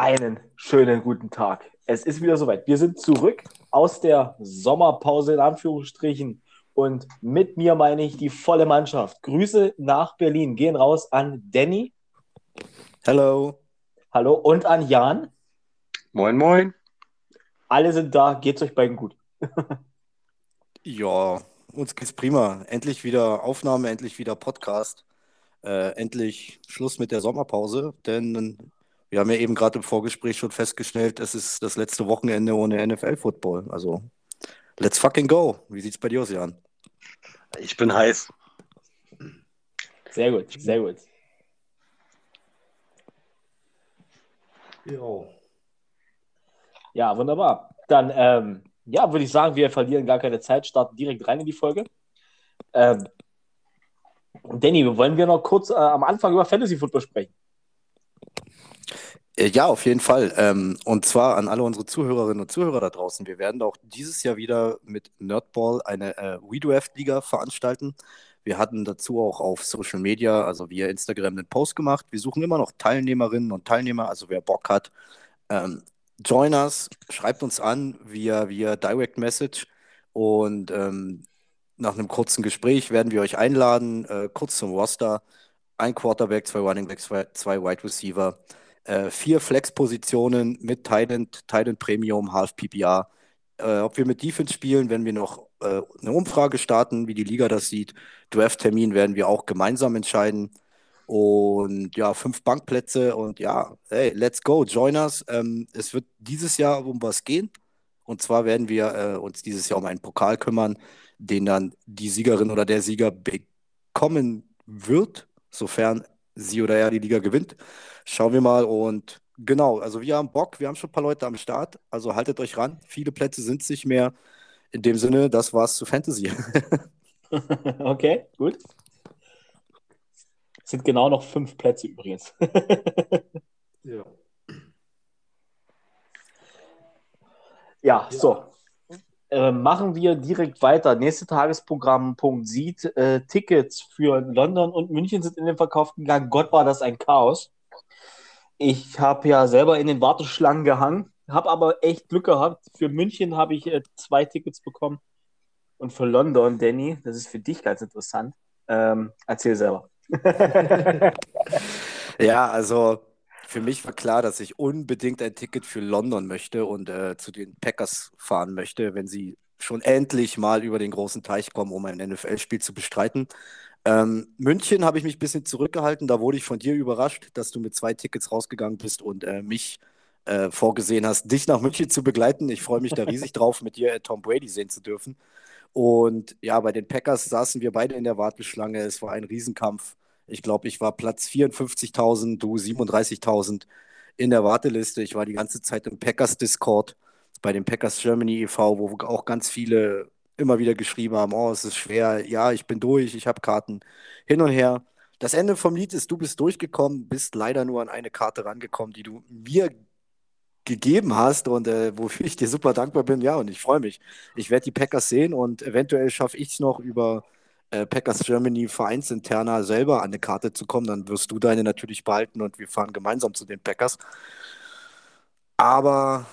Einen schönen guten Tag. Es ist wieder soweit. Wir sind zurück aus der Sommerpause in Anführungsstrichen. Und mit mir meine ich die volle Mannschaft. Grüße nach Berlin gehen raus an Danny. Hallo. Hallo. Und an Jan. Moin, moin. Alle sind da. Geht's euch beiden gut? ja, uns geht's prima. Endlich wieder Aufnahme, endlich wieder Podcast. Äh, endlich Schluss mit der Sommerpause, denn wir haben ja eben gerade im Vorgespräch schon festgestellt, es ist das letzte Wochenende ohne NFL-Football. Also, let's fucking go. Wie sieht's bei dir aus, Jan? Ich bin heiß. Sehr gut, sehr gut. Jo. Ja, wunderbar. Dann, ähm, ja, würde ich sagen, wir verlieren gar keine Zeit, starten direkt rein in die Folge. Ähm, Danny, wollen wir noch kurz äh, am Anfang über Fantasy Football sprechen? Äh, ja, auf jeden Fall. Ähm, und zwar an alle unsere Zuhörerinnen und Zuhörer da draußen. Wir werden auch dieses Jahr wieder mit Nerdball eine äh, WeDraft-Liga veranstalten. Wir hatten dazu auch auf Social Media, also via Instagram, einen Post gemacht. Wir suchen immer noch Teilnehmerinnen und Teilnehmer, also wer Bock hat. Ähm, join us, schreibt uns an via, via Direct Message und ähm, nach einem kurzen Gespräch werden wir euch einladen, äh, kurz zum Roster. Ein Quarterback, zwei Running Backs, zwei, zwei Wide Receiver äh, vier Flex-Positionen mit Titan, Titan Premium, Half PPR. Äh, ob wir mit Defense spielen, wenn wir noch äh, eine Umfrage starten, wie die Liga das sieht. Draft-Termin werden wir auch gemeinsam entscheiden. Und ja, fünf Bankplätze und ja, hey, let's go, join us. Ähm, es wird dieses Jahr um was gehen. Und zwar werden wir äh, uns dieses Jahr um einen Pokal kümmern, den dann die Siegerin oder der Sieger bekommen wird, sofern sie oder er die Liga gewinnt. Schauen wir mal und genau, also wir haben Bock, wir haben schon ein paar Leute am Start, also haltet euch ran. Viele Plätze sind es nicht mehr. In dem Sinne, das war's zu Fantasy. okay, gut. Es sind genau noch fünf Plätze übrigens. ja. Ja, so. Äh, machen wir direkt weiter. Nächste Tagesprogramm, Punkt sieht, äh, Tickets für London und München sind in den Verkauf gegangen. Gott, war das ein Chaos. Ich habe ja selber in den Warteschlangen gehangen, habe aber echt Glück gehabt. Für München habe ich äh, zwei Tickets bekommen und für London, Danny, das ist für dich ganz interessant. Ähm, erzähl selber. ja, also für mich war klar, dass ich unbedingt ein Ticket für London möchte und äh, zu den Packers fahren möchte, wenn sie schon endlich mal über den großen Teich kommen, um ein NFL-Spiel zu bestreiten. Ähm, München habe ich mich ein bisschen zurückgehalten. Da wurde ich von dir überrascht, dass du mit zwei Tickets rausgegangen bist und äh, mich äh, vorgesehen hast, dich nach München zu begleiten. Ich freue mich da riesig drauf, mit dir äh, Tom Brady sehen zu dürfen. Und ja, bei den Packers saßen wir beide in der Warteschlange. Es war ein Riesenkampf. Ich glaube, ich war Platz 54.000, du 37.000 in der Warteliste. Ich war die ganze Zeit im Packers Discord bei dem Packers Germany e.V., wo auch ganz viele immer wieder geschrieben haben, oh, es ist schwer, ja, ich bin durch, ich habe Karten hin und her. Das Ende vom Lied ist, du bist durchgekommen, bist leider nur an eine Karte rangekommen, die du mir gegeben hast und äh, wofür ich dir super dankbar bin. Ja, und ich freue mich. Ich werde die Packers sehen und eventuell schaffe ich es noch über äh, Packers Germany vereinsinterner selber an eine Karte zu kommen, dann wirst du deine natürlich behalten und wir fahren gemeinsam zu den Packers. Aber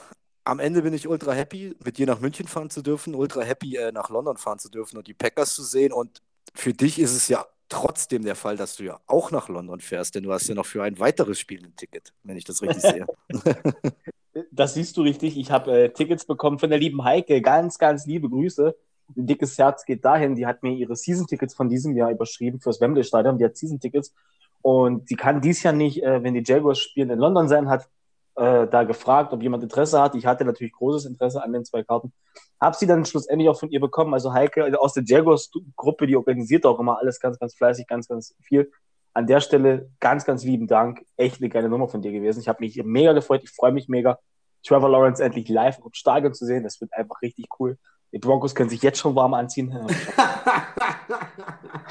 am Ende bin ich ultra happy, mit dir nach München fahren zu dürfen, ultra happy, äh, nach London fahren zu dürfen und die Packers zu sehen. Und für dich ist es ja trotzdem der Fall, dass du ja auch nach London fährst, denn du hast ja noch für ein weiteres Spiel ein Ticket, wenn ich das richtig sehe. das siehst du richtig. Ich habe äh, Tickets bekommen von der lieben Heike. Ganz, ganz liebe Grüße dickes Herz geht dahin. Die hat mir ihre Season-Tickets von diesem Jahr überschrieben fürs Wembley-Stadion. Die hat Season-Tickets. Und sie kann dies Jahr nicht, äh, wenn die Jaguars spielen, in London sein, hat äh, da gefragt, ob jemand Interesse hat. Ich hatte natürlich großes Interesse an den zwei Karten. Hab sie dann schlussendlich auch von ihr bekommen. Also Heike also aus der Jaguars-Gruppe, die organisiert auch immer alles ganz, ganz fleißig, ganz, ganz viel. An der Stelle ganz, ganz lieben Dank. Echt eine geile Nummer von dir gewesen. Ich habe mich mega gefreut. Ich freue mich mega, Trevor Lawrence endlich live im Stadion zu sehen. Das wird einfach richtig cool. Die Broncos können sich jetzt schon warm anziehen.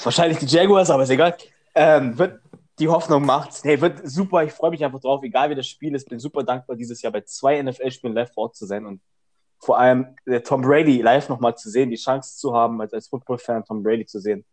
Wahrscheinlich die Jaguars, aber ist egal. Ähm, wird, die Hoffnung macht's. Nee, wird super. Ich freue mich einfach drauf, egal wie das Spiel ist. Bin super dankbar, dieses Jahr bei zwei NFL-Spielen live vor Ort zu sein und vor allem der Tom Brady live nochmal zu sehen, die Chance zu haben, als, als Football-Fan Tom Brady zu sehen.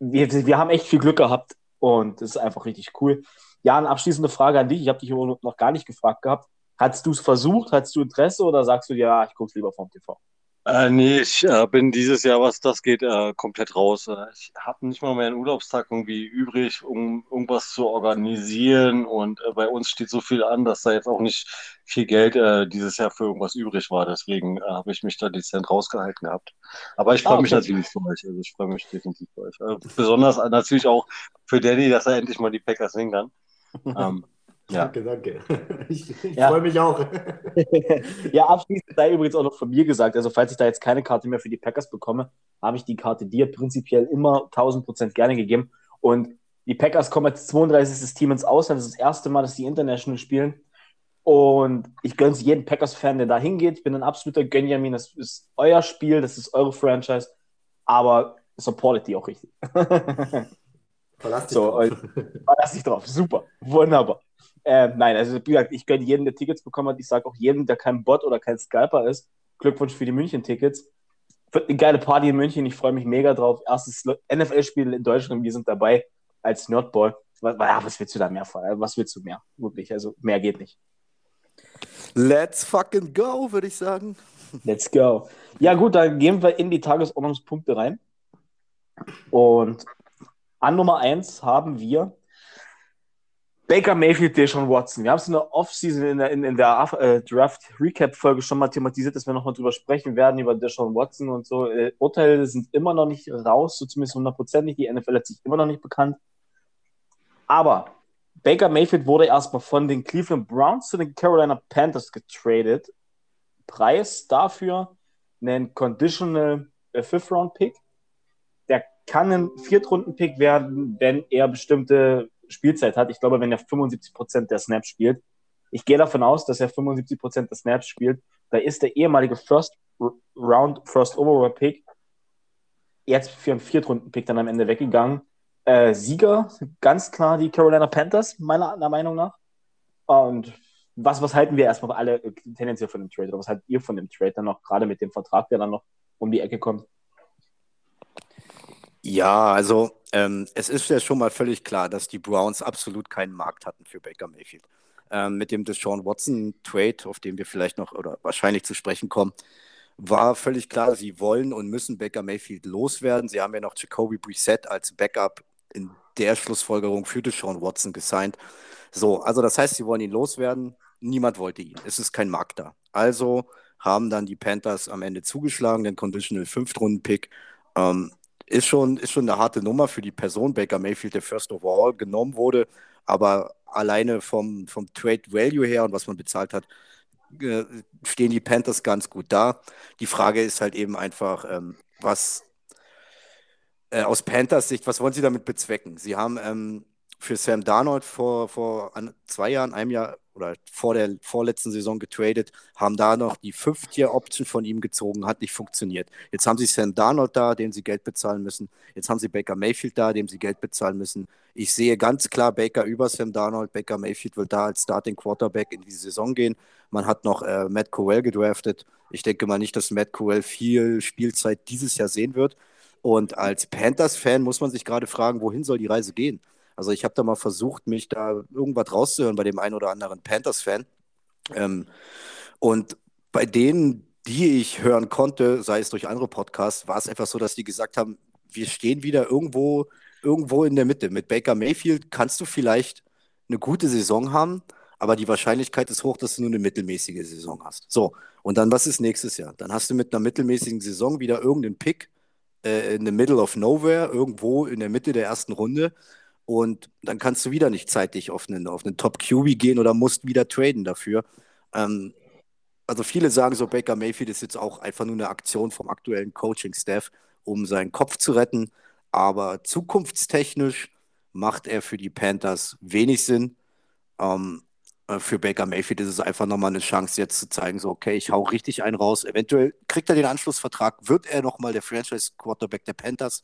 Wir, wir haben echt viel Glück gehabt und das ist einfach richtig cool. Ja, eine abschließende Frage an dich. Ich habe dich noch gar nicht gefragt gehabt. Hast du es versucht? Hast du Interesse oder sagst du dir, ja, ich gucke lieber vom TV? Äh, nee, ich äh, bin dieses Jahr, was das geht, äh, komplett raus. Äh, ich habe nicht mal mehr einen Arbeitstag irgendwie übrig, um irgendwas zu organisieren. Und äh, bei uns steht so viel an, dass da jetzt auch nicht viel Geld äh, dieses Jahr für irgendwas übrig war. Deswegen äh, habe ich mich da dezent rausgehalten gehabt. Aber ich freue ah, okay. mich natürlich für euch. Also ich freue mich definitiv für euch. Äh, besonders äh, natürlich auch für Danny, dass er endlich mal die Packers singen kann. Ähm, ja. Danke, danke. Ich, ich ja. freue mich auch. ja, abschließend sei übrigens auch noch von mir gesagt, also falls ich da jetzt keine Karte mehr für die Packers bekomme, habe ich die Karte dir prinzipiell immer 1000% gerne gegeben. Und die Packers kommen als 32. Team ins Ausland. Das ist das erste Mal, dass die International spielen. Und ich gönne es jedem Packers-Fan, der da hingeht. Ich bin ein absoluter Gönjamin. Das ist euer Spiel, das ist eure Franchise. Aber supportet die auch richtig. Verlass dich so, drauf. Verlass dich drauf. Super. Wunderbar. Äh, nein, also wie gesagt, ich gönne jedem, der Tickets bekommen hat. Ich sage auch jedem, der kein Bot oder kein Scalper ist, Glückwunsch für die München-Tickets. Wird eine geile Party in München. Ich freue mich mega drauf. Erstes NFL-Spiel in Deutschland. Wir sind dabei als Nerdball. Was, was willst du da mehr? Was willst du mehr? Wirklich. Also mehr geht nicht. Let's fucking go, würde ich sagen. Let's go. Ja, gut, dann gehen wir in die Tagesordnungspunkte rein. Und an Nummer 1 haben wir Baker Mayfield, Deshaun Watson. Wir haben es in der Offseason, in der, in, in der äh, Draft-Recap-Folge schon mal thematisiert, dass wir nochmal drüber sprechen werden, über Deshaun Watson und so. Äh, Urteile sind immer noch nicht raus, so zumindest hundertprozentig. Die NFL hat sich immer noch nicht bekannt. Aber Baker Mayfield wurde erstmal von den Cleveland Browns zu den Carolina Panthers getradet. Preis dafür einen Conditional äh, Fifth-Round-Pick. Der kann ein Viertrunden-Pick werden, wenn er bestimmte Spielzeit hat. Ich glaube, wenn er 75% der Snaps spielt, ich gehe davon aus, dass er 75% der Snaps spielt, da ist der ehemalige First Round, First Overall Pick jetzt für einen Viertrunden-Pick dann am Ende weggegangen. Äh, Sieger, ganz klar die Carolina Panthers, meiner, meiner Meinung nach. Und was, was halten wir erstmal alle äh, tendenziell von dem Trade? Oder was haltet ihr von dem Trade dann noch, gerade mit dem Vertrag, der dann noch um die Ecke kommt? Ja, also ähm, es ist ja schon mal völlig klar, dass die Browns absolut keinen Markt hatten für Baker Mayfield. Ähm, mit dem Deshaun Watson Trade, auf den wir vielleicht noch oder wahrscheinlich zu sprechen kommen, war völlig klar, sie wollen und müssen Baker Mayfield loswerden. Sie haben ja noch Jacoby Brissett als Backup in der Schlussfolgerung für Deshaun Watson gesigned. So, also das heißt, sie wollen ihn loswerden. Niemand wollte ihn. Es ist kein Markt da. Also haben dann die Panthers am Ende zugeschlagen, den Conditional Fünftrunden-Pick. Ähm, ist schon, ist schon eine harte Nummer für die Person Baker Mayfield, der First Overall genommen wurde. Aber alleine vom, vom Trade Value her und was man bezahlt hat, äh, stehen die Panthers ganz gut da. Die Frage ist halt eben einfach, ähm, was äh, aus Panthers Sicht, was wollen sie damit bezwecken? Sie haben ähm, für Sam Darnold vor, vor an, zwei Jahren, einem Jahr oder vor der vorletzten Saison getradet, haben da noch die Fifth-Year-Option von ihm gezogen, hat nicht funktioniert. Jetzt haben sie Sam Darnold da, dem sie Geld bezahlen müssen. Jetzt haben sie Baker Mayfield da, dem sie Geld bezahlen müssen. Ich sehe ganz klar Baker über Sam Darnold. Baker Mayfield will da als Starting Quarterback in die Saison gehen. Man hat noch äh, Matt Cowell gedraftet. Ich denke mal nicht, dass Matt Cowell viel Spielzeit dieses Jahr sehen wird. Und als Panthers-Fan muss man sich gerade fragen, wohin soll die Reise gehen? Also ich habe da mal versucht, mich da irgendwas rauszuhören bei dem einen oder anderen Panthers-Fan. Ähm, und bei denen, die ich hören konnte, sei es durch andere Podcasts, war es einfach so, dass die gesagt haben, wir stehen wieder irgendwo, irgendwo in der Mitte. Mit Baker Mayfield kannst du vielleicht eine gute Saison haben, aber die Wahrscheinlichkeit ist hoch, dass du nur eine mittelmäßige Saison hast. So, und dann was ist nächstes Jahr? Dann hast du mit einer mittelmäßigen Saison wieder irgendeinen Pick äh, in the middle of nowhere, irgendwo in der Mitte der ersten Runde und dann kannst du wieder nicht zeitig auf einen, auf einen Top-QB gehen oder musst wieder traden dafür. Ähm, also viele sagen so, Baker Mayfield ist jetzt auch einfach nur eine Aktion vom aktuellen Coaching-Staff, um seinen Kopf zu retten. Aber zukunftstechnisch macht er für die Panthers wenig Sinn. Ähm, äh, für Baker Mayfield ist es einfach nochmal eine Chance, jetzt zu zeigen, so, okay, ich hau richtig einen raus. Eventuell kriegt er den Anschlussvertrag, wird er nochmal der Franchise-Quarterback der Panthers.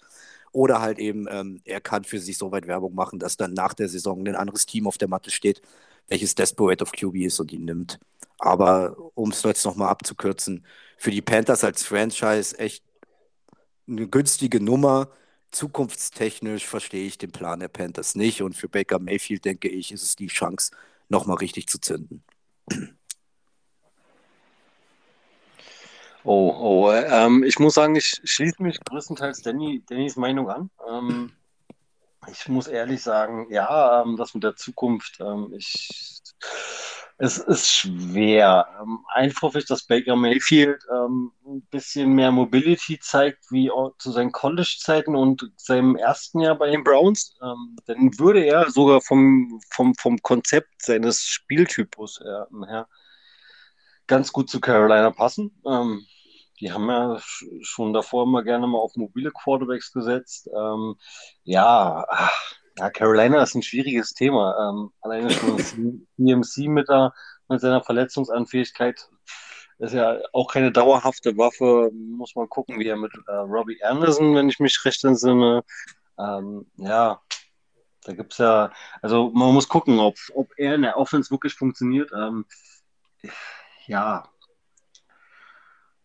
Oder halt eben, ähm, er kann für sich so weit Werbung machen, dass dann nach der Saison ein anderes Team auf der Matte steht, welches Desperate of QB ist und ihn nimmt. Aber um es jetzt nochmal abzukürzen, für die Panthers als Franchise echt eine günstige Nummer. zukunftstechnisch verstehe ich den Plan der Panthers nicht und für Baker Mayfield, denke ich, ist es die Chance, nochmal richtig zu zünden. Oh, oh, ähm, ich muss sagen, ich schließe mich größtenteils Danny, Dannys Meinung an. Ähm, ich muss ehrlich sagen, ja, ähm, das mit der Zukunft, ähm, ich, es ist schwer. Ähm, einfach hoffe ich, dass Baker Mayfield ähm, ein bisschen mehr Mobility zeigt, wie zu seinen College-Zeiten und seinem ersten Jahr bei den Browns. Ähm, dann würde er sogar vom, vom, vom Konzept seines Spieltypus her, her ganz gut zu Carolina passen. Ähm, die haben ja schon davor immer gerne mal auf mobile Quarterbacks gesetzt. Ähm, ja, ja, Carolina ist ein schwieriges Thema. Ähm, alleine schon CMC mit, der, mit seiner Verletzungsanfähigkeit ist ja auch keine dauerhafte Waffe. Muss man gucken, wie er mit äh, Robbie Anderson, wenn ich mich recht entsinne. Ähm, ja, da gibt es ja, also man muss gucken, ob, ob er in der Offense wirklich funktioniert. Ähm, ja,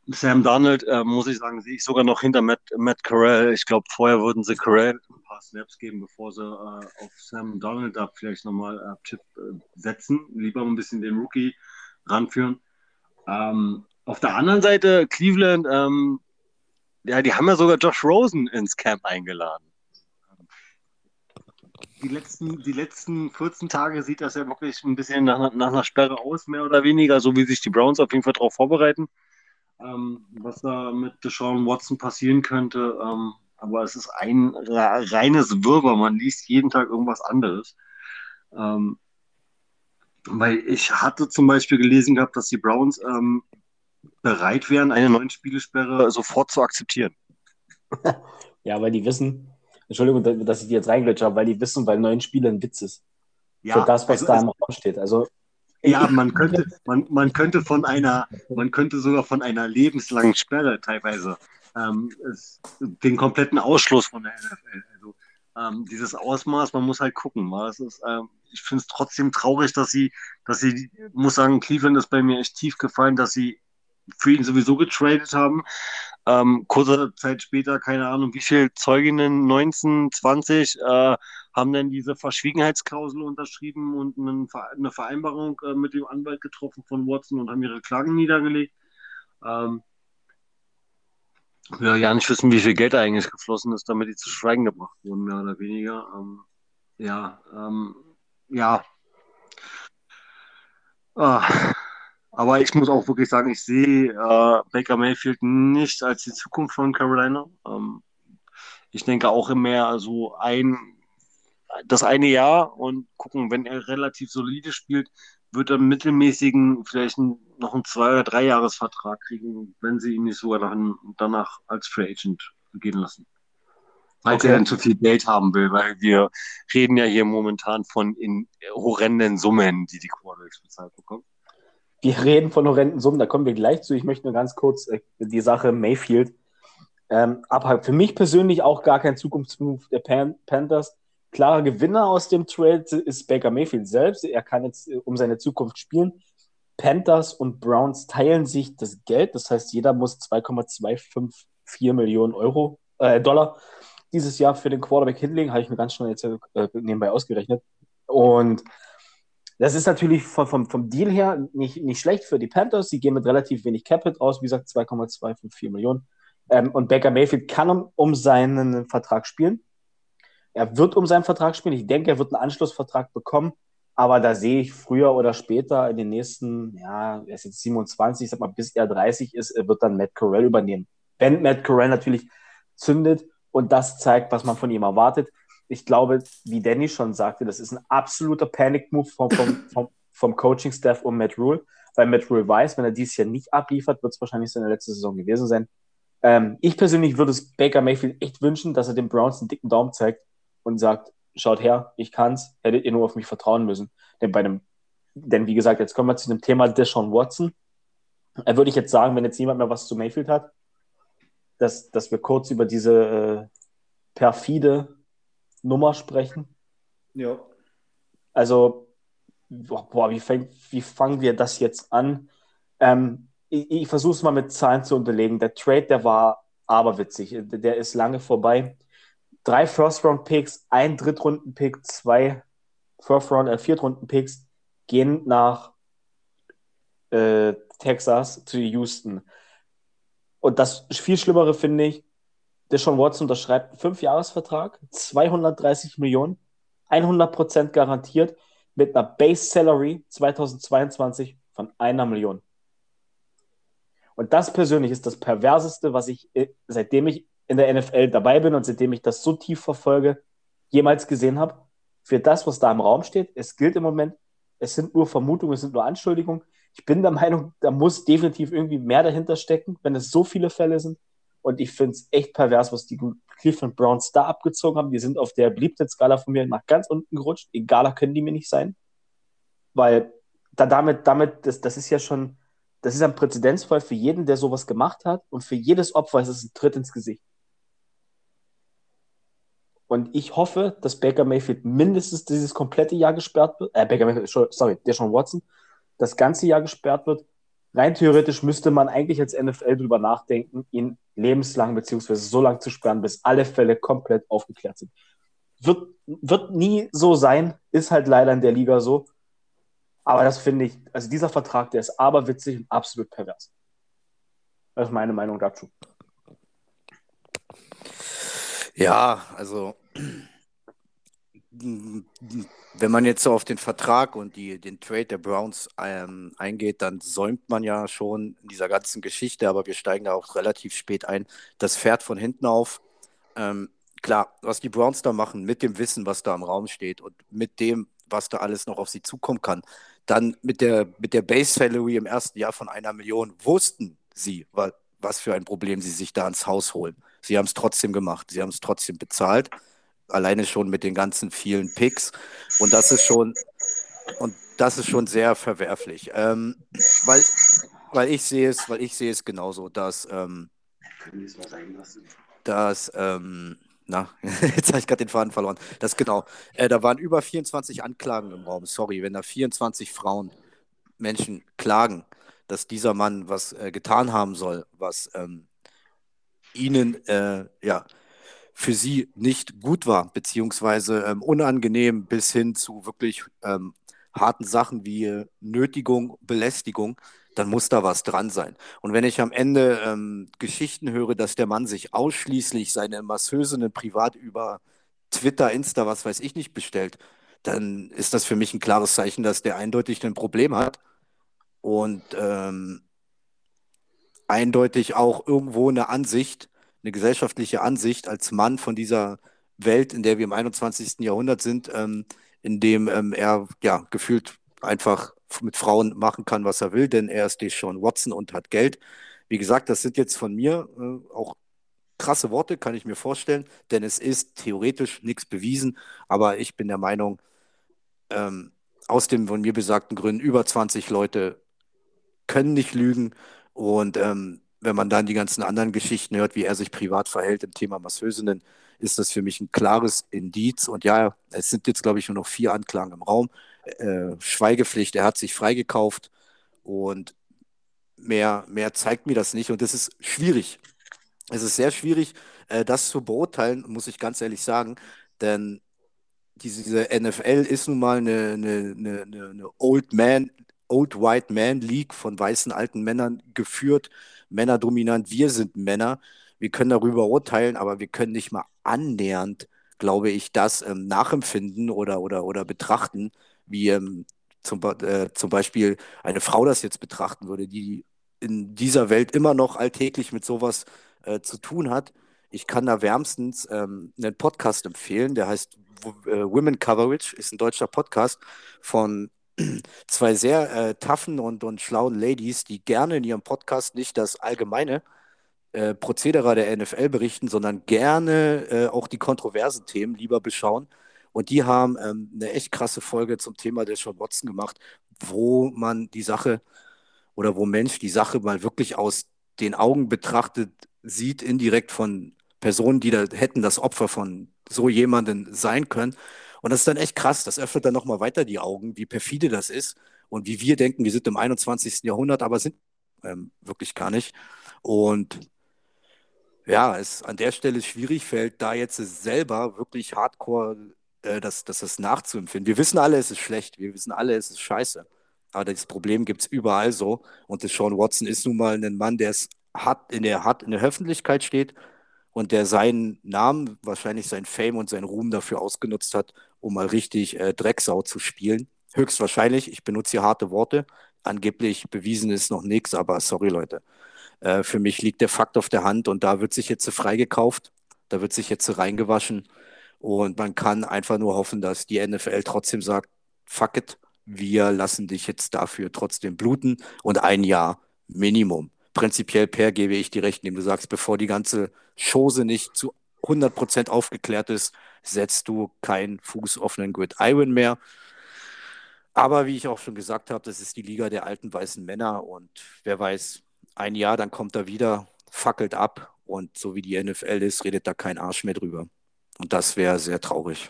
Sam Donald, äh, muss ich sagen, sehe ich sogar noch hinter Matt, Matt Carell. Ich glaube, vorher würden sie Carell ein paar Snaps geben, bevor sie äh, auf Sam Donald da vielleicht nochmal äh, Chip äh, setzen. Lieber ein bisschen den Rookie ranführen. Ähm, auf der anderen Seite, Cleveland, ähm, ja, die haben ja sogar Josh Rosen ins Camp eingeladen. Die letzten, die letzten 14 Tage sieht das ja wirklich ein bisschen nach, nach einer Sperre aus, mehr oder weniger, so wie sich die Browns auf jeden Fall darauf vorbereiten ähm, was da mit Deshaun Watson passieren könnte. Ähm, aber es ist ein reines Wirrwarr. Man liest jeden Tag irgendwas anderes. Ähm, weil ich hatte zum Beispiel gelesen gehabt, dass die Browns ähm, bereit wären, eine neuen Spielesperre sofort zu akzeptieren. ja, weil die wissen, Entschuldigung, dass ich die jetzt reinglitsche habe, weil die wissen, weil neun Spiele ein Witz ist. Ja, Für das, was also da im Raum steht. Also ja, man könnte, man, man könnte von einer, man könnte sogar von einer lebenslangen Sperre teilweise ähm, es, den kompletten Ausschluss von der NFL. Also ähm, dieses Ausmaß, man muss halt gucken. Was ist, ähm, ich finde es trotzdem traurig, dass sie, dass sie, muss sagen, Cleveland ist bei mir echt tief gefallen, dass sie für ihn sowieso getradet haben. Ähm, kurze Zeit später, keine Ahnung, wie viele Zeuginnen, 19, 20, äh, haben dann diese Verschwiegenheitsklausel unterschrieben und eine Vereinbarung äh, mit dem Anwalt getroffen von Watson und haben ihre Klagen niedergelegt. Ähm, ja, ja, nicht wissen, wie viel Geld da eigentlich geflossen ist, damit die zu Schweigen gebracht wurden, mehr oder weniger. Ähm, ja, ähm, ja. Ah. Aber ich muss auch wirklich sagen, ich sehe äh, Baker Mayfield nicht als die Zukunft von Carolina. Ähm, ich denke auch mehr so ein, das eine Jahr und gucken, wenn er relativ solide spielt, wird er mittelmäßigen vielleicht noch einen Zwei- oder Drei-Jahres-Vertrag kriegen, wenn sie ihn nicht sogar nach, danach als Free Agent gehen lassen. Weil okay. er dann zu viel Geld haben will, weil wir reden ja hier momentan von in horrenden Summen, die die Quarterbacks bezahlt bekommen. Wir reden von horrenden Summen, da kommen wir gleich zu. Ich möchte nur ganz kurz äh, die Sache Mayfield ähm, abhaken. Für mich persönlich auch gar kein Zukunftsmove der Pan Panthers. Klarer Gewinner aus dem Trade ist Baker Mayfield selbst. Er kann jetzt äh, um seine Zukunft spielen. Panthers und Browns teilen sich das Geld. Das heißt, jeder muss 2,254 Millionen Euro, äh, Dollar dieses Jahr für den Quarterback hinlegen. Habe ich mir ganz schnell jetzt äh, nebenbei ausgerechnet. Und das ist natürlich vom, vom, vom Deal her nicht, nicht schlecht für die Panthers. Sie gehen mit relativ wenig Capit raus, wie gesagt, 2,254 Millionen. Ähm, und Baker Mayfield kann um, um seinen Vertrag spielen. Er wird um seinen Vertrag spielen. Ich denke, er wird einen Anschlussvertrag bekommen. Aber da sehe ich früher oder später in den nächsten, ja, er ist jetzt 27, ich sag mal, bis er 30 ist, wird dann Matt Corell übernehmen. Wenn Matt Corell natürlich zündet und das zeigt, was man von ihm erwartet, ich glaube, wie Danny schon sagte, das ist ein absoluter Panic-Move vom, vom, vom, vom Coaching-Staff um Matt Rule, weil Matt Rule weiß, wenn er dieses Jahr nicht abliefert, wird es wahrscheinlich seine letzte Saison gewesen sein. Ähm, ich persönlich würde es Baker Mayfield echt wünschen, dass er den Browns einen dicken Daumen zeigt und sagt, schaut her, ich kann's, hättet ihr nur auf mich vertrauen müssen. Denn bei dem, denn wie gesagt, jetzt kommen wir zu dem Thema Deshaun Watson. Da würde ich jetzt sagen, wenn jetzt niemand mehr was zu Mayfield hat, dass, dass wir kurz über diese äh, perfide Nummer sprechen. Ja. Also, boah, wie, fängt, wie fangen wir das jetzt an? Ähm, ich, ich versuche es mal mit Zahlen zu unterlegen. Der Trade, der war aberwitzig. Der ist lange vorbei. drei First-Round-Picks, ein Drittrunden-Pick, zwei First-Round, äh, Viertrunden-Picks gehen nach äh, Texas zu Houston. Und das viel Schlimmere finde ich, Deshaun Watson unterschreibt einen Fünfjahresvertrag, 230 Millionen, 100% garantiert mit einer Base Salary 2022 von einer Million. Und das persönlich ist das Perverseste, was ich, äh, seitdem ich in der NFL dabei bin und seitdem ich das so tief verfolge, jemals gesehen habe. Für das, was da im Raum steht, es gilt im Moment, es sind nur Vermutungen, es sind nur Anschuldigungen. Ich bin der Meinung, da muss definitiv irgendwie mehr dahinter stecken, wenn es so viele Fälle sind. Und ich finde es echt pervers, was die Cleveland Browns da abgezogen haben. Die sind auf der Beliebtheitsskala von mir nach ganz unten gerutscht. Egaler können die mir nicht sein. Weil da damit, damit, das, das ist ja schon, das ist ein Präzedenzfall für jeden, der sowas gemacht hat. Und für jedes Opfer ist es ein Tritt ins Gesicht. Und ich hoffe, dass Baker Mayfield mindestens dieses komplette Jahr gesperrt wird. Äh, Baker Mayfield, sorry, der schon Watson, das ganze Jahr gesperrt wird rein theoretisch müsste man eigentlich als NFL drüber nachdenken, ihn lebenslang beziehungsweise so lange zu sperren, bis alle Fälle komplett aufgeklärt sind. Wird, wird nie so sein, ist halt leider in der Liga so. Aber das finde ich, also dieser Vertrag, der ist aberwitzig und absolut pervers. Das ist meine Meinung dazu. Ja, also wenn man jetzt so auf den Vertrag und die, den Trade der Browns ähm, eingeht, dann säumt man ja schon in dieser ganzen Geschichte, aber wir steigen da auch relativ spät ein. Das fährt von hinten auf. Ähm, klar, was die Browns da machen, mit dem Wissen, was da im Raum steht und mit dem, was da alles noch auf sie zukommen kann, dann mit der, mit der Base Salary im ersten Jahr von einer Million wussten sie, was für ein Problem sie sich da ins Haus holen. Sie haben es trotzdem gemacht, sie haben es trotzdem bezahlt alleine schon mit den ganzen vielen Picks. Und das ist schon, und das ist schon sehr verwerflich. Ähm, weil, weil ich sehe es, weil ich sehe es genauso, dass, ähm, dass, ähm, na, jetzt habe ich gerade den Faden verloren. Das genau. Äh, da waren über 24 Anklagen im Raum. Sorry, wenn da 24 Frauen Menschen klagen, dass dieser Mann was äh, getan haben soll, was ähm, ihnen äh, ja für sie nicht gut war, beziehungsweise ähm, unangenehm bis hin zu wirklich ähm, harten Sachen wie äh, Nötigung, Belästigung, dann muss da was dran sein. Und wenn ich am Ende ähm, Geschichten höre, dass der Mann sich ausschließlich seine Masseusinnen privat über Twitter, Insta, was weiß ich nicht bestellt, dann ist das für mich ein klares Zeichen, dass der eindeutig ein Problem hat und ähm, eindeutig auch irgendwo eine Ansicht eine gesellschaftliche Ansicht als Mann von dieser Welt, in der wir im 21. Jahrhundert sind, ähm, in dem ähm, er ja gefühlt einfach mit Frauen machen kann, was er will, denn er ist Deshaun Watson und hat Geld. Wie gesagt, das sind jetzt von mir äh, auch krasse Worte, kann ich mir vorstellen, denn es ist theoretisch nichts bewiesen, aber ich bin der Meinung, ähm, aus den von mir besagten Gründen, über 20 Leute können nicht lügen und ähm, wenn man dann die ganzen anderen Geschichten hört, wie er sich privat verhält im Thema Masseusinnen, ist das für mich ein klares Indiz. Und ja, es sind jetzt, glaube ich, nur noch vier Anklagen im Raum. Äh, Schweigepflicht, er hat sich freigekauft und mehr, mehr zeigt mir das nicht. Und das ist schwierig. Es ist sehr schwierig, äh, das zu beurteilen, muss ich ganz ehrlich sagen, denn diese, NFL ist nun mal eine, eine, eine, eine Old Man, Old White Man League von weißen alten Männern geführt. Männerdominant, wir sind Männer, wir können darüber urteilen, aber wir können nicht mal annähernd, glaube ich, das ähm, nachempfinden oder, oder, oder betrachten, wie ähm, zum, äh, zum Beispiel eine Frau das jetzt betrachten würde, die in dieser Welt immer noch alltäglich mit sowas äh, zu tun hat. Ich kann da wärmstens ähm, einen Podcast empfehlen, der heißt äh, Women Coverage, ist ein deutscher Podcast von zwei sehr äh, toughen und, und schlauen Ladies, die gerne in ihrem Podcast nicht das allgemeine äh, Prozedere der NFL berichten, sondern gerne äh, auch die kontroversen Themen lieber beschauen. Und die haben ähm, eine echt krasse Folge zum Thema der Sean Watson gemacht, wo man die Sache oder wo Mensch die Sache mal wirklich aus den Augen betrachtet sieht, indirekt von Personen, die da hätten das Opfer von so jemanden sein können. Und das ist dann echt krass. Das öffnet dann nochmal weiter die Augen, wie perfide das ist und wie wir denken, wir sind im 21. Jahrhundert, aber sind ähm, wirklich gar nicht. Und Ja, es an der Stelle schwierig fällt, da jetzt selber wirklich hardcore äh, das, das, das nachzuempfinden. Wir wissen alle, es ist schlecht. Wir wissen alle, es ist scheiße. Aber das Problem gibt es überall so. Und der Sean Watson ist nun mal ein Mann, der es hart in der, hart in der Öffentlichkeit steht und der seinen Namen, wahrscheinlich sein Fame und seinen Ruhm dafür ausgenutzt hat, um mal richtig äh, Drecksau zu spielen. Höchstwahrscheinlich, ich benutze hier harte Worte. Angeblich bewiesen ist noch nichts, aber sorry Leute. Äh, für mich liegt der Fakt auf der Hand und da wird sich jetzt freigekauft, da wird sich jetzt reingewaschen und man kann einfach nur hoffen, dass die NFL trotzdem sagt, fuck it, wir lassen dich jetzt dafür trotzdem bluten und ein Jahr Minimum. Prinzipiell, Per, gebe ich dir recht, indem du sagst, bevor die ganze Chose nicht zu 100% aufgeklärt ist, setzt du keinen Fuß auf einen Good Iron mehr. Aber wie ich auch schon gesagt habe, das ist die Liga der alten weißen Männer und wer weiß, ein Jahr, dann kommt er wieder, fackelt ab und so wie die NFL ist, redet da kein Arsch mehr drüber. Und das wäre sehr traurig.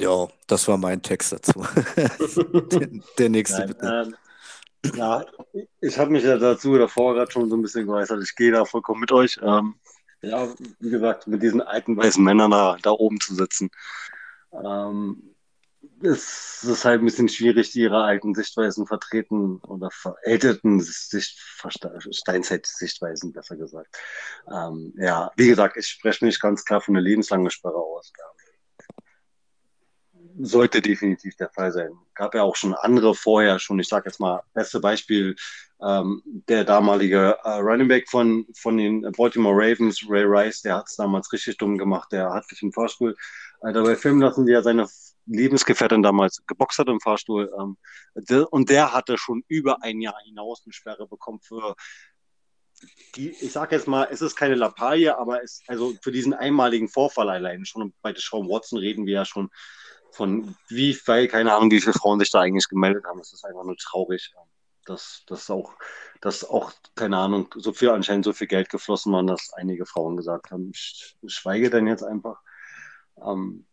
Ja, das war mein Text dazu. der, der, nächste Nein, bitte. Ähm, ja, ich habe mich ja dazu davor gerade schon so ein bisschen geäußert. Ich gehe da vollkommen mit euch. Ähm, ja, wie gesagt, mit diesen alten weißen Männern da, da oben zu sitzen. Ähm, es ist halt ein bisschen schwierig, die ihre alten Sichtweisen vertreten oder verälteten Sicht, Steinzeit-Sichtweisen, besser gesagt. Ähm, ja, wie gesagt, ich spreche mich ganz klar von einer lebenslangen Sperre aus. Sollte definitiv der Fall sein. Gab ja auch schon andere vorher schon. Ich sage jetzt mal, beste Beispiel, ähm, der damalige äh, Running Back von, von den Baltimore Ravens, Ray Rice, der hat es damals richtig dumm gemacht. Der hat sich im Fahrstuhl äh, dabei filmen lassen, wie er seine Lebensgefährtin damals geboxt hat im Fahrstuhl. Ähm, der, und der hatte schon über ein Jahr hinaus eine Sperre bekommen für die, ich sage jetzt mal, es ist keine Lappalie, aber es, also für diesen einmaligen Vorfall allein, schon bei Sean Watson reden wir ja schon von wie viel, keine Ahnung, wie viele Frauen sich da eigentlich gemeldet haben. Das ist einfach nur traurig. Dass, dass auch, dass auch, keine Ahnung, so viel anscheinend so viel Geld geflossen war, dass einige Frauen gesagt haben, ich schweige denn jetzt einfach. Ähm,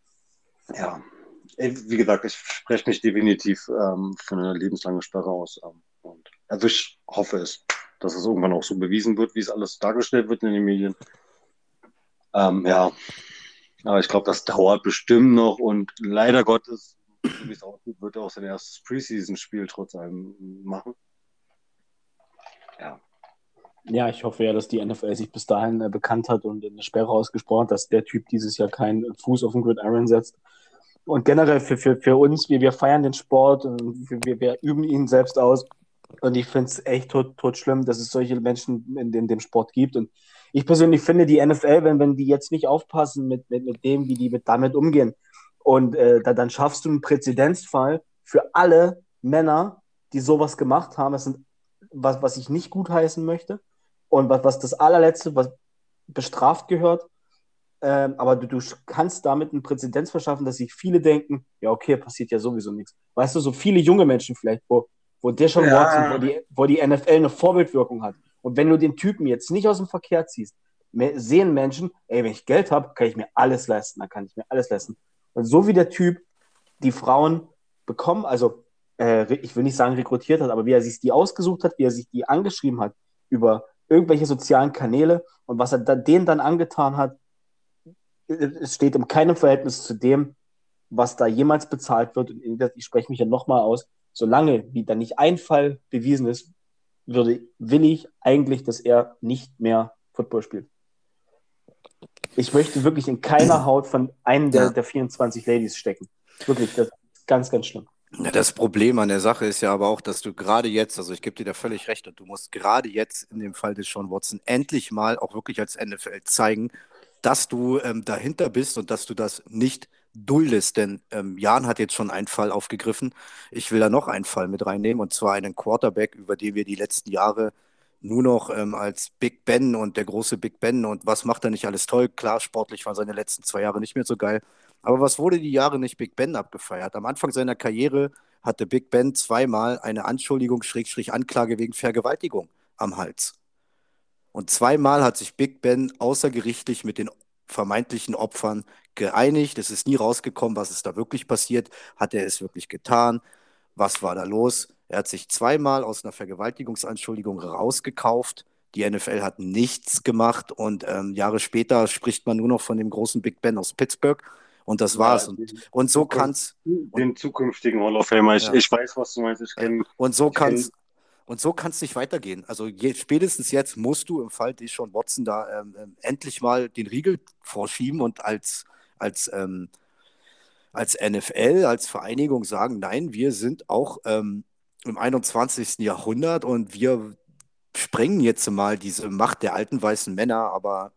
ja, wie gesagt, ich spreche mich definitiv ähm, für eine lebenslange Sperre aus. Ähm, und, also ich hoffe es, dass es irgendwann auch so bewiesen wird, wie es alles dargestellt wird in den Medien. Ähm, ja, aber ich glaube, das dauert bestimmt noch und leider Gottes, wie es aussieht, wird er auch sein erstes Preseason-Spiel trotz allem machen. Ja. Ja, ich hoffe ja, dass die NFL sich bis dahin äh, bekannt hat und eine Sperre ausgesprochen hat, dass der Typ dieses Jahr keinen Fuß auf den Gridiron setzt und generell für, für, für uns, wir, wir feiern den Sport und wir, wir üben ihn selbst aus. Und ich finde es echt tot, tot schlimm, dass es solche Menschen in, in dem Sport gibt. Und ich persönlich finde, die NFL, wenn, wenn die jetzt nicht aufpassen mit, mit, mit dem, wie die mit, damit umgehen, und äh, da, dann schaffst du einen Präzedenzfall für alle Männer, die sowas gemacht haben. Das sind, was, was ich nicht gutheißen möchte. Und was, was das allerletzte, was bestraft gehört, ähm, aber du, du kannst damit einen Präzedenz verschaffen, dass sich viele denken, ja, okay, passiert ja sowieso nichts. Weißt du, so viele junge Menschen vielleicht, wo, wo der schon ja. Watson, wo die, wo die NFL eine Vorbildwirkung hat. Und wenn du den Typen jetzt nicht aus dem Verkehr ziehst, sehen Menschen, ey, wenn ich Geld habe, kann ich mir alles leisten, dann kann ich mir alles leisten. Und so wie der Typ die Frauen bekommen, also äh, ich will nicht sagen rekrutiert hat, aber wie er sich die ausgesucht hat, wie er sich die angeschrieben hat über irgendwelche sozialen Kanäle und was er da, denen dann angetan hat, es steht in keinem Verhältnis zu dem, was da jemals bezahlt wird. Und ich spreche mich ja nochmal aus, solange wie da nicht ein Fall bewiesen ist, würde, will ich eigentlich, dass er nicht mehr Football spielt. Ich möchte wirklich in keiner Haut von einem der, der 24 Ladies stecken. Wirklich, das ist ganz, ganz schlimm. Ja, das Problem an der Sache ist ja aber auch, dass du gerade jetzt, also ich gebe dir da völlig recht, und du musst gerade jetzt in dem Fall des Sean Watson endlich mal auch wirklich als NFL zeigen, dass du ähm, dahinter bist und dass du das nicht duldest. Denn ähm, Jan hat jetzt schon einen Fall aufgegriffen. Ich will da noch einen Fall mit reinnehmen, und zwar einen Quarterback, über den wir die letzten Jahre nur noch ähm, als Big Ben und der große Big Ben und was macht er nicht alles toll. Klar, sportlich waren seine letzten zwei Jahre nicht mehr so geil. Aber was wurde die Jahre nicht Big Ben abgefeiert? Am Anfang seiner Karriere hatte Big Ben zweimal eine Anschuldigung, Schrägstrich Anklage wegen Vergewaltigung am Hals. Und zweimal hat sich Big Ben außergerichtlich mit den vermeintlichen Opfern geeinigt. Es ist nie rausgekommen, was ist da wirklich passiert. Hat er es wirklich getan? Was war da los? Er hat sich zweimal aus einer Vergewaltigungsanschuldigung rausgekauft. Die NFL hat nichts gemacht und ähm, Jahre später spricht man nur noch von dem großen Big Ben aus Pittsburgh. Und das war's. Ja, und, und so kann es. Den zukünftigen Hall of Famer. Ich, ja. ich weiß, was du meinst. Ich kenn, und so kann es. Und so kann es nicht weitergehen. Also je, spätestens jetzt musst du im Fall Deshaun Watson da ähm, ähm, endlich mal den Riegel vorschieben und als, als, ähm, als NFL, als Vereinigung sagen, nein, wir sind auch ähm, im 21. Jahrhundert und wir sprengen jetzt mal diese Macht der alten weißen Männer. Aber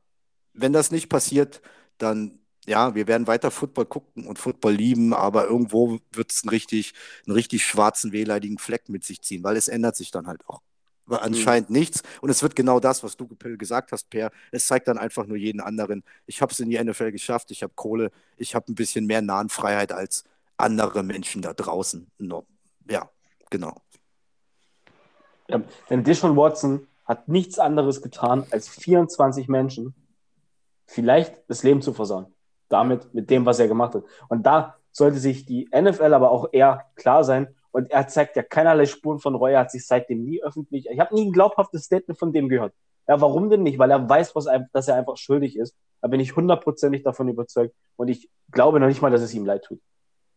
wenn das nicht passiert, dann ja, wir werden weiter Football gucken und Football lieben, aber irgendwo wird es einen richtig, einen richtig schwarzen, wehleidigen Fleck mit sich ziehen, weil es ändert sich dann halt auch. Aber anscheinend mhm. nichts. Und es wird genau das, was du gesagt hast, Per. Es zeigt dann einfach nur jeden anderen. Ich habe es in die NFL geschafft, ich habe Kohle, ich habe ein bisschen mehr Nahenfreiheit als andere Menschen da draußen. No. Ja, genau. Ja, denn Dishon Watson hat nichts anderes getan, als 24 Menschen vielleicht das Leben zu versauen damit, mit dem, was er gemacht hat. Und da sollte sich die NFL aber auch eher klar sein. Und er zeigt ja keinerlei Spuren von Reue, hat sich seitdem nie öffentlich. Ich habe nie ein glaubhaftes Statement von dem gehört. Ja, warum denn nicht? Weil er weiß, was, dass er einfach schuldig ist. Da bin ich hundertprozentig davon überzeugt. Und ich glaube noch nicht mal, dass es ihm leid tut.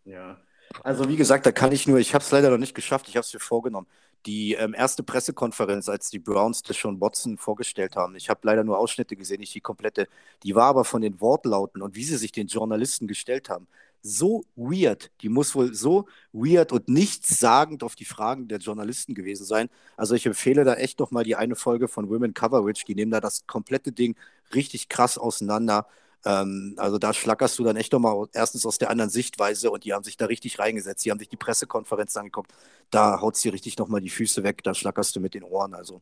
Ja. Also wie gesagt, da kann ich nur, ich habe es leider noch nicht geschafft, ich habe es mir vorgenommen. Die ähm, erste Pressekonferenz, als die Browns das schon Watson vorgestellt haben, ich habe leider nur Ausschnitte gesehen, nicht die komplette, die war aber von den Wortlauten und wie sie sich den Journalisten gestellt haben, so weird. Die muss wohl so weird und nichtssagend auf die Fragen der Journalisten gewesen sein. Also ich empfehle da echt noch mal die eine Folge von Women Coverage. Die nehmen da das komplette Ding richtig krass auseinander. Ähm, also da schlackerst du dann echt nochmal erstens aus der anderen Sichtweise und die haben sich da richtig reingesetzt. Die haben sich die Pressekonferenz angeguckt. Da haut sie richtig nochmal die Füße weg, da schlackerst du mit den Ohren. Also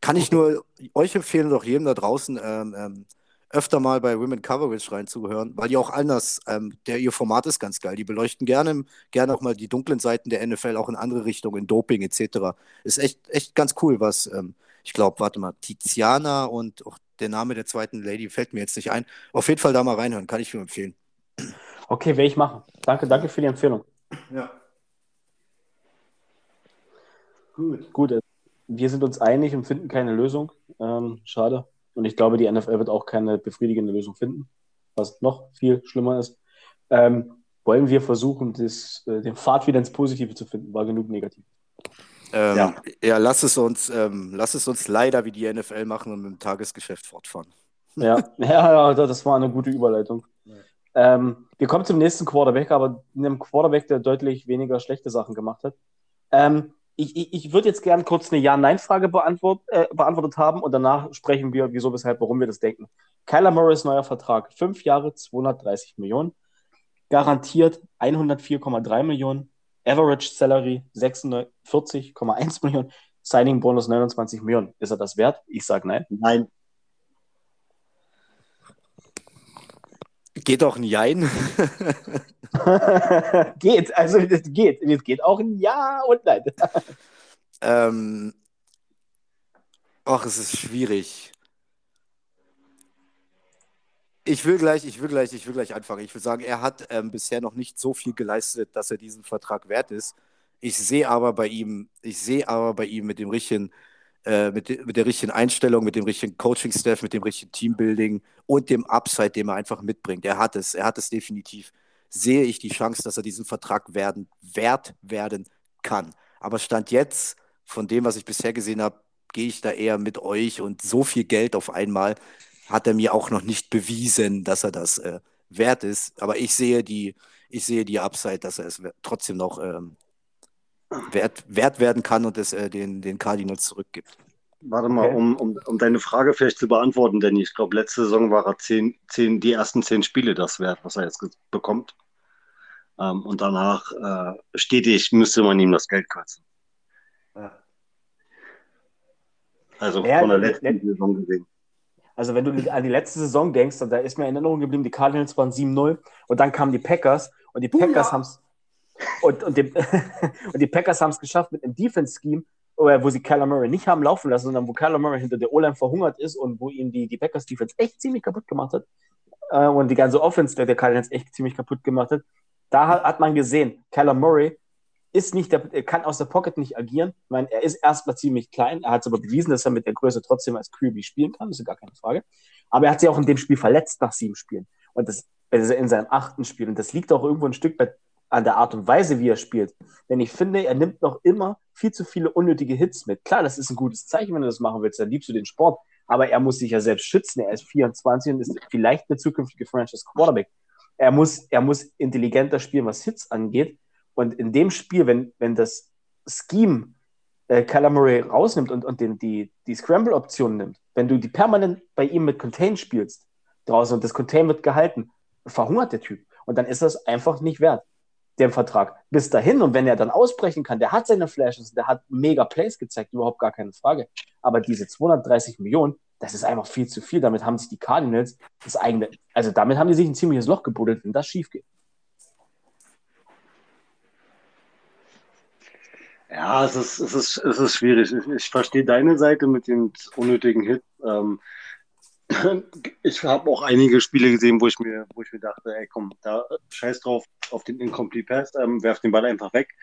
kann ich nur euch empfehlen, doch jedem da draußen ähm, ähm, öfter mal bei Women Coverage reinzuhören, weil die auch anders, ähm, der, ihr Format ist ganz geil. Die beleuchten gerne, gerne auch mal die dunklen Seiten der NFL, auch in andere Richtungen, Doping etc. Ist echt, echt ganz cool, was ähm, ich glaube, warte mal, Tiziana und auch der Name der zweiten Lady fällt mir jetzt nicht ein. Auf jeden Fall da mal reinhören, kann ich nur empfehlen. Okay, werde ich machen. Danke, danke für die Empfehlung. Ja. Gut. Gut, äh, wir sind uns einig und finden keine Lösung. Ähm, schade. Und ich glaube, die NFL wird auch keine befriedigende Lösung finden, was noch viel schlimmer ist. Ähm, wollen wir versuchen, das, äh, den Pfad wieder ins Positive zu finden? War genug negativ. Ähm, ja. ja, lass es uns, ähm, lass es uns leider wie die NFL machen und mit dem Tagesgeschäft fortfahren. Ja, ja, das war eine gute Überleitung. Ja. Ähm, wir kommen zum nächsten Quarterback, aber einem Quarterback, der deutlich weniger schlechte Sachen gemacht hat. Ähm, ich, ich, ich würde jetzt gerne kurz eine Ja-Nein-Frage beantwort, äh, beantwortet haben und danach sprechen wir, wieso, weshalb, warum wir das denken. Kyler Morris neuer Vertrag, fünf Jahre, 230 Millionen, garantiert 104,3 Millionen, Average Salary 46,1 Millionen, Signing Bonus 29 Millionen. Ist er das wert? Ich sage nein. Nein. Geht auch ein Jein. geht, also es geht. Es geht auch ein Ja und Nein. ähm, ach, es ist schwierig. Ich will gleich, ich will gleich, ich will gleich anfangen. Ich will sagen, er hat ähm, bisher noch nicht so viel geleistet, dass er diesen Vertrag wert ist. Ich sehe aber bei ihm, ich sehe aber bei ihm mit dem richtigen, äh, mit, de, mit der richtigen Einstellung, mit dem richtigen Coaching-Staff, mit dem richtigen Teambuilding und dem Upside, den er einfach mitbringt. Er hat es, er hat es definitiv. Sehe ich die Chance, dass er diesen Vertrag werden, wert werden kann. Aber Stand jetzt, von dem, was ich bisher gesehen habe, gehe ich da eher mit euch und so viel Geld auf einmal hat er mir auch noch nicht bewiesen, dass er das äh, wert ist. Aber ich sehe die, ich sehe die Upside, dass er es trotzdem noch ähm, wert, wert werden kann und es äh, den, den Cardinals zurückgibt. Warte mal, okay. um, um, um deine Frage vielleicht zu beantworten, denn ich glaube, letzte Saison war er zehn, zehn, die ersten zehn Spiele das wert, was er jetzt bekommt. Ähm, und danach äh, stetig müsste man ihm das Geld kürzen. Ja. Also ja, von der letzten Saison gesehen. Also wenn du an die letzte Saison denkst, da ist mir in Erinnerung geblieben, die Cardinals waren 7-0 und dann kamen die Packers und die Packers haben es und, und, die, und die Packers haben es geschafft mit einem Defense-Scheme, wo sie Kyler Murray nicht haben laufen lassen, sondern wo Kyler Murray hinter der O-Line verhungert ist und wo ihm die, die Packers-Defense echt ziemlich kaputt gemacht hat äh, und die ganze Offense der, Cardinals echt ziemlich kaputt gemacht hat. Da hat, hat man gesehen, Kyler Murray ist nicht der, er kann aus der Pocket nicht agieren. Ich meine, er ist erstmal ziemlich klein. Er hat es aber bewiesen, dass er mit der Größe trotzdem als QB spielen kann. Das ist gar keine Frage. Aber er hat sich auch in dem Spiel verletzt nach sieben Spielen. Und das also in seinem achten Spiel. Und das liegt auch irgendwo ein Stück weit an der Art und Weise, wie er spielt. Denn ich finde, er nimmt noch immer viel zu viele unnötige Hits mit. Klar, das ist ein gutes Zeichen, wenn du das machen willst, dann liebst du den Sport. Aber er muss sich ja selbst schützen. Er ist 24 und ist vielleicht eine zukünftige Franchise Quarterback. Er muss, er muss intelligenter spielen, was Hits angeht. Und in dem Spiel, wenn, wenn das Scheme äh, Kyler Murray rausnimmt und, und den, die, die Scramble-Option nimmt, wenn du die permanent bei ihm mit Contain spielst draußen und das Contain wird gehalten, verhungert der Typ. Und dann ist das einfach nicht wert, den Vertrag. Bis dahin, und wenn er dann ausbrechen kann, der hat seine Flashes, der hat mega Plays gezeigt, überhaupt gar keine Frage. Aber diese 230 Millionen, das ist einfach viel zu viel. Damit haben sich die Cardinals das eigene, also damit haben die sich ein ziemliches Loch gebuddelt, wenn das schief geht. Ja, es ist, es ist, es ist schwierig. Ich, ich verstehe deine Seite mit dem unnötigen Hit. Ähm, ich habe auch einige Spiele gesehen, wo ich mir, wo ich mir dachte, ey, komm, da scheiß drauf auf den Incomplete Pass, ähm, werf den Ball einfach weg,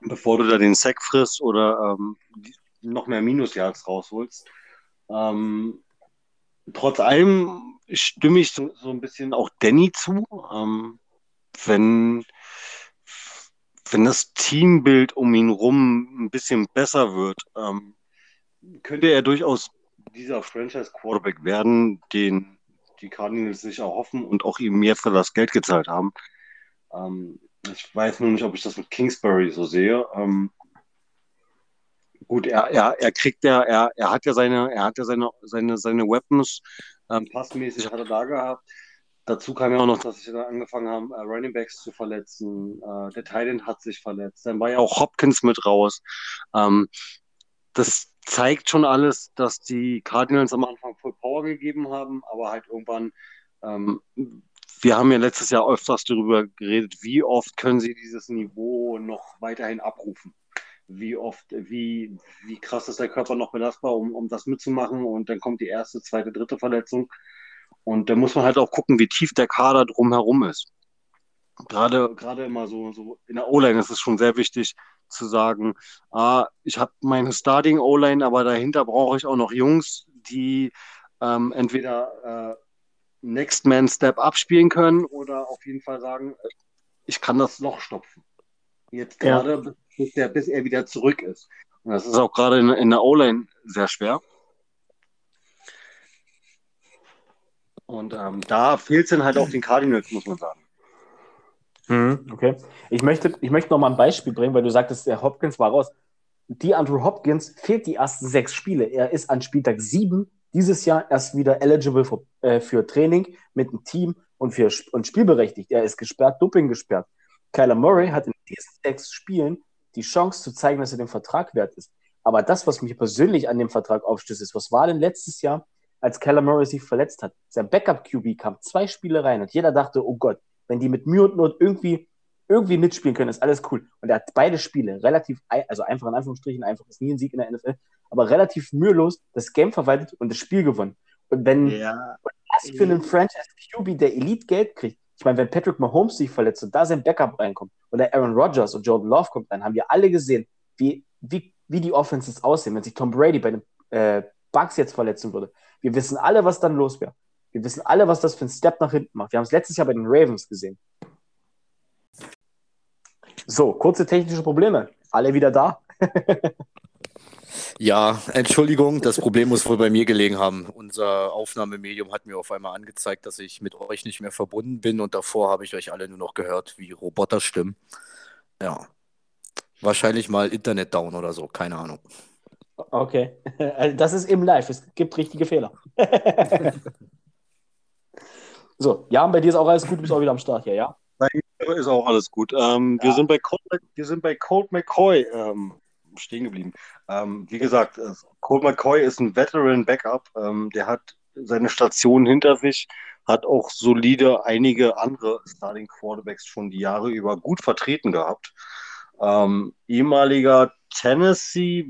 bevor du da den Sack frisst oder ähm, noch mehr Minusjahrs rausholst. Ähm, trotz allem stimme ich so, so ein bisschen auch Danny zu. Ähm, wenn, wenn das Teambild um ihn rum ein bisschen besser wird, ähm, könnte er durchaus dieser Franchise-Quarterback werden, den die Cardinals sich erhoffen und auch ihm für das Geld gezahlt haben. Ähm, ich weiß nur nicht, ob ich das mit Kingsbury so sehe. Ähm, gut, er, er, er kriegt ja, er, er hat ja seine, er hat ja seine, seine, seine Weapons ähm, passmäßig hat er da gehabt. Dazu kam ja auch noch, dass sie da angefangen haben, äh, Running Backs zu verletzen. Äh, der Titan hat sich verletzt. Dann war ja auch Hopkins mit raus. Ähm, das zeigt schon alles, dass die Cardinals am Anfang Full Power gegeben haben, aber halt irgendwann, ähm, wir haben ja letztes Jahr öfters darüber geredet, wie oft können sie dieses Niveau noch weiterhin abrufen. Wie oft, wie, wie krass ist der Körper noch belastbar, um, um das mitzumachen und dann kommt die erste, zweite, dritte Verletzung. Und da muss man halt auch gucken, wie tief der Kader drumherum ist. Gerade, gerade immer so, so in der O-Line ist es schon sehr wichtig, zu sagen, ah, ich habe meine Starting O-Line, aber dahinter brauche ich auch noch Jungs, die ähm, entweder äh, Next Man Step abspielen können oder auf jeden Fall sagen, ich kann das Loch stopfen. Jetzt gerade, ja. bis, der, bis er wieder zurück ist. Und das ist auch gerade in, in der O-Line sehr schwer. Und ähm, da fehlt es dann halt auch den Cardinals, muss man sagen. Mhm, okay. Ich möchte, ich möchte noch mal ein Beispiel bringen, weil du sagtest, der Hopkins war raus. Die Andrew Hopkins fehlt die ersten sechs Spiele. Er ist an Spieltag sieben dieses Jahr erst wieder eligible für, äh, für Training mit dem Team und, für, und spielberechtigt. Er ist gesperrt, Doping gesperrt. Kyler Murray hat in diesen sechs Spielen die Chance zu zeigen, dass er den Vertrag wert ist. Aber das, was mich persönlich an dem Vertrag aufstößt, ist, was war denn letztes Jahr, als Kyler Murray sich verletzt hat? Sein Backup-QB kam zwei Spiele rein und jeder dachte, oh Gott, wenn die mit Mühe und Not irgendwie, irgendwie mitspielen können, ist alles cool. Und er hat beide Spiele relativ, also einfach in Anführungsstrichen, einfach ist nie ein Sieg in der NFL, aber relativ mühelos das Game verwaltet und das Spiel gewonnen. Und wenn ja. was für einen Franchise QB, der Elite Geld kriegt, ich meine, wenn Patrick Mahomes sich verletzt und da sein Backup reinkommt oder Aaron Rodgers und Jordan Love kommt rein, haben wir alle gesehen, wie, wie, wie die Offenses aussehen, wenn sich Tom Brady bei den äh, Bucks jetzt verletzen würde. Wir wissen alle, was dann los wäre. Wir wissen alle, was das für ein Step nach hinten macht. Wir haben es letztes Jahr bei den Ravens gesehen. So, kurze technische Probleme. Alle wieder da? ja, Entschuldigung, das Problem muss wohl bei mir gelegen haben. Unser Aufnahmemedium hat mir auf einmal angezeigt, dass ich mit euch nicht mehr verbunden bin und davor habe ich euch alle nur noch gehört wie Roboterstimmen. Ja, wahrscheinlich mal Internet down oder so, keine Ahnung. Okay, das ist im Live, es gibt richtige Fehler. So, ja, bei dir ist auch alles gut, du bist auch wieder am Start hier, ja? Bei mir ist auch alles gut. Ähm, ja. wir, sind bei Colt, wir sind bei Colt McCoy ähm, stehen geblieben. Ähm, wie gesagt, äh, Colt McCoy ist ein Veteran-Backup. Ähm, der hat seine Station hinter sich, hat auch solide einige andere Starting Quarterbacks schon die Jahre über gut vertreten gehabt. Ähm, ehemaliger Tennessee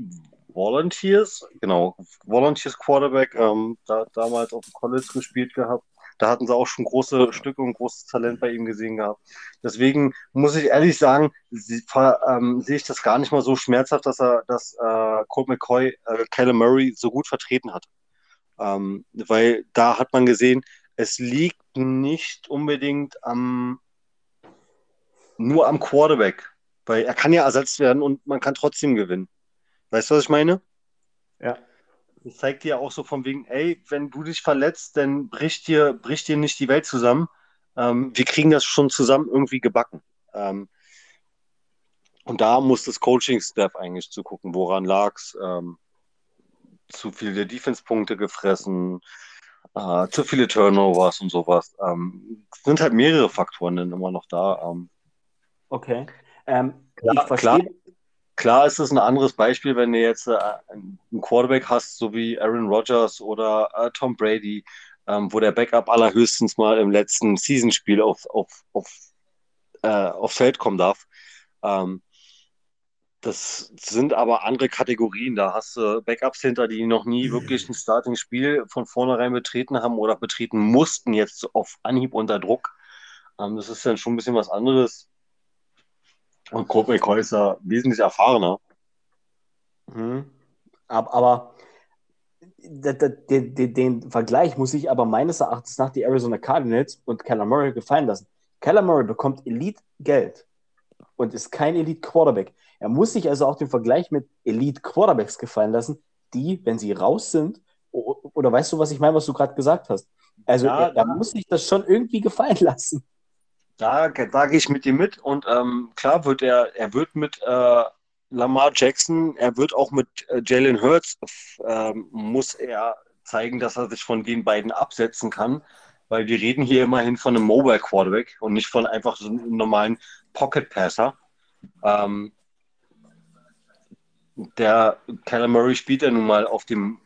Volunteers, genau, Volunteers Quarterback, ähm, da, damals auf dem College gespielt gehabt Da hatten sie auch schon große Stücke und großes Talent bei ihm gesehen gehabt. Deswegen muss ich ehrlich sagen, sie, ähm, sehe ich das gar nicht mal so schmerzhaft, dass er, dass äh, Colt McCoy äh, Murray so gut vertreten hat. Ähm, weil da hat man gesehen, es liegt nicht unbedingt am nur am Quarterback, weil er kann ja ersetzt werden und man kann trotzdem gewinnen. Weißt du, was ich meine? Ja. Das zeigt dir auch so von wegen, ey, wenn du dich verletzt, dann bricht dir, bricht dir nicht die Welt zusammen. Ähm, wir kriegen das schon zusammen irgendwie gebacken. Ähm, und da muss das Coaching-Staff eigentlich zugucken, woran lag es. Ähm, zu viele Defense-Punkte gefressen, äh, zu viele Turnovers und sowas. Ähm, sind halt mehrere Faktoren dann immer noch da. Ähm, okay. Ähm, klar, klar, klar ist es ein anderes Beispiel, wenn du jetzt äh, einen Quarterback hast, so wie Aaron Rodgers oder äh, Tom Brady, ähm, wo der Backup allerhöchstens mal im letzten Seasonspiel auf, auf, auf, äh, aufs Feld kommen darf. Ähm, das sind aber andere Kategorien. Da hast du Backups hinter, die noch nie wirklich ein Starting-Spiel von vornherein betreten haben oder betreten mussten, jetzt auf Anhieb unter Druck. Ähm, das ist dann schon ein bisschen was anderes. Und ist ja wesentlich erfahrener. Mhm. Aber, aber den, den, den, Vergleich muss ich aber meines Erachtens nach die Arizona Cardinals und Keller Murray gefallen lassen. Keller Murray bekommt Elite-Geld und ist kein Elite-Quarterback. Er muss sich also auch den Vergleich mit Elite-Quarterbacks gefallen lassen, die, wenn sie raus sind, oder weißt du, was ich meine, was du gerade gesagt hast? Also ja, er, er muss sich das schon irgendwie gefallen lassen. Da, da gehe ich mit dir mit und ähm, klar wird er, er wird mit äh, Lamar Jackson, er wird auch mit äh, Jalen Hurts, äh, muss er zeigen, dass er sich von den beiden absetzen kann, weil wir reden hier immerhin von einem Mobile Quarterback und nicht von einfach so einem normalen Pocket Passer. Ähm, der Kyler Murray spielt ja nun mal auf dem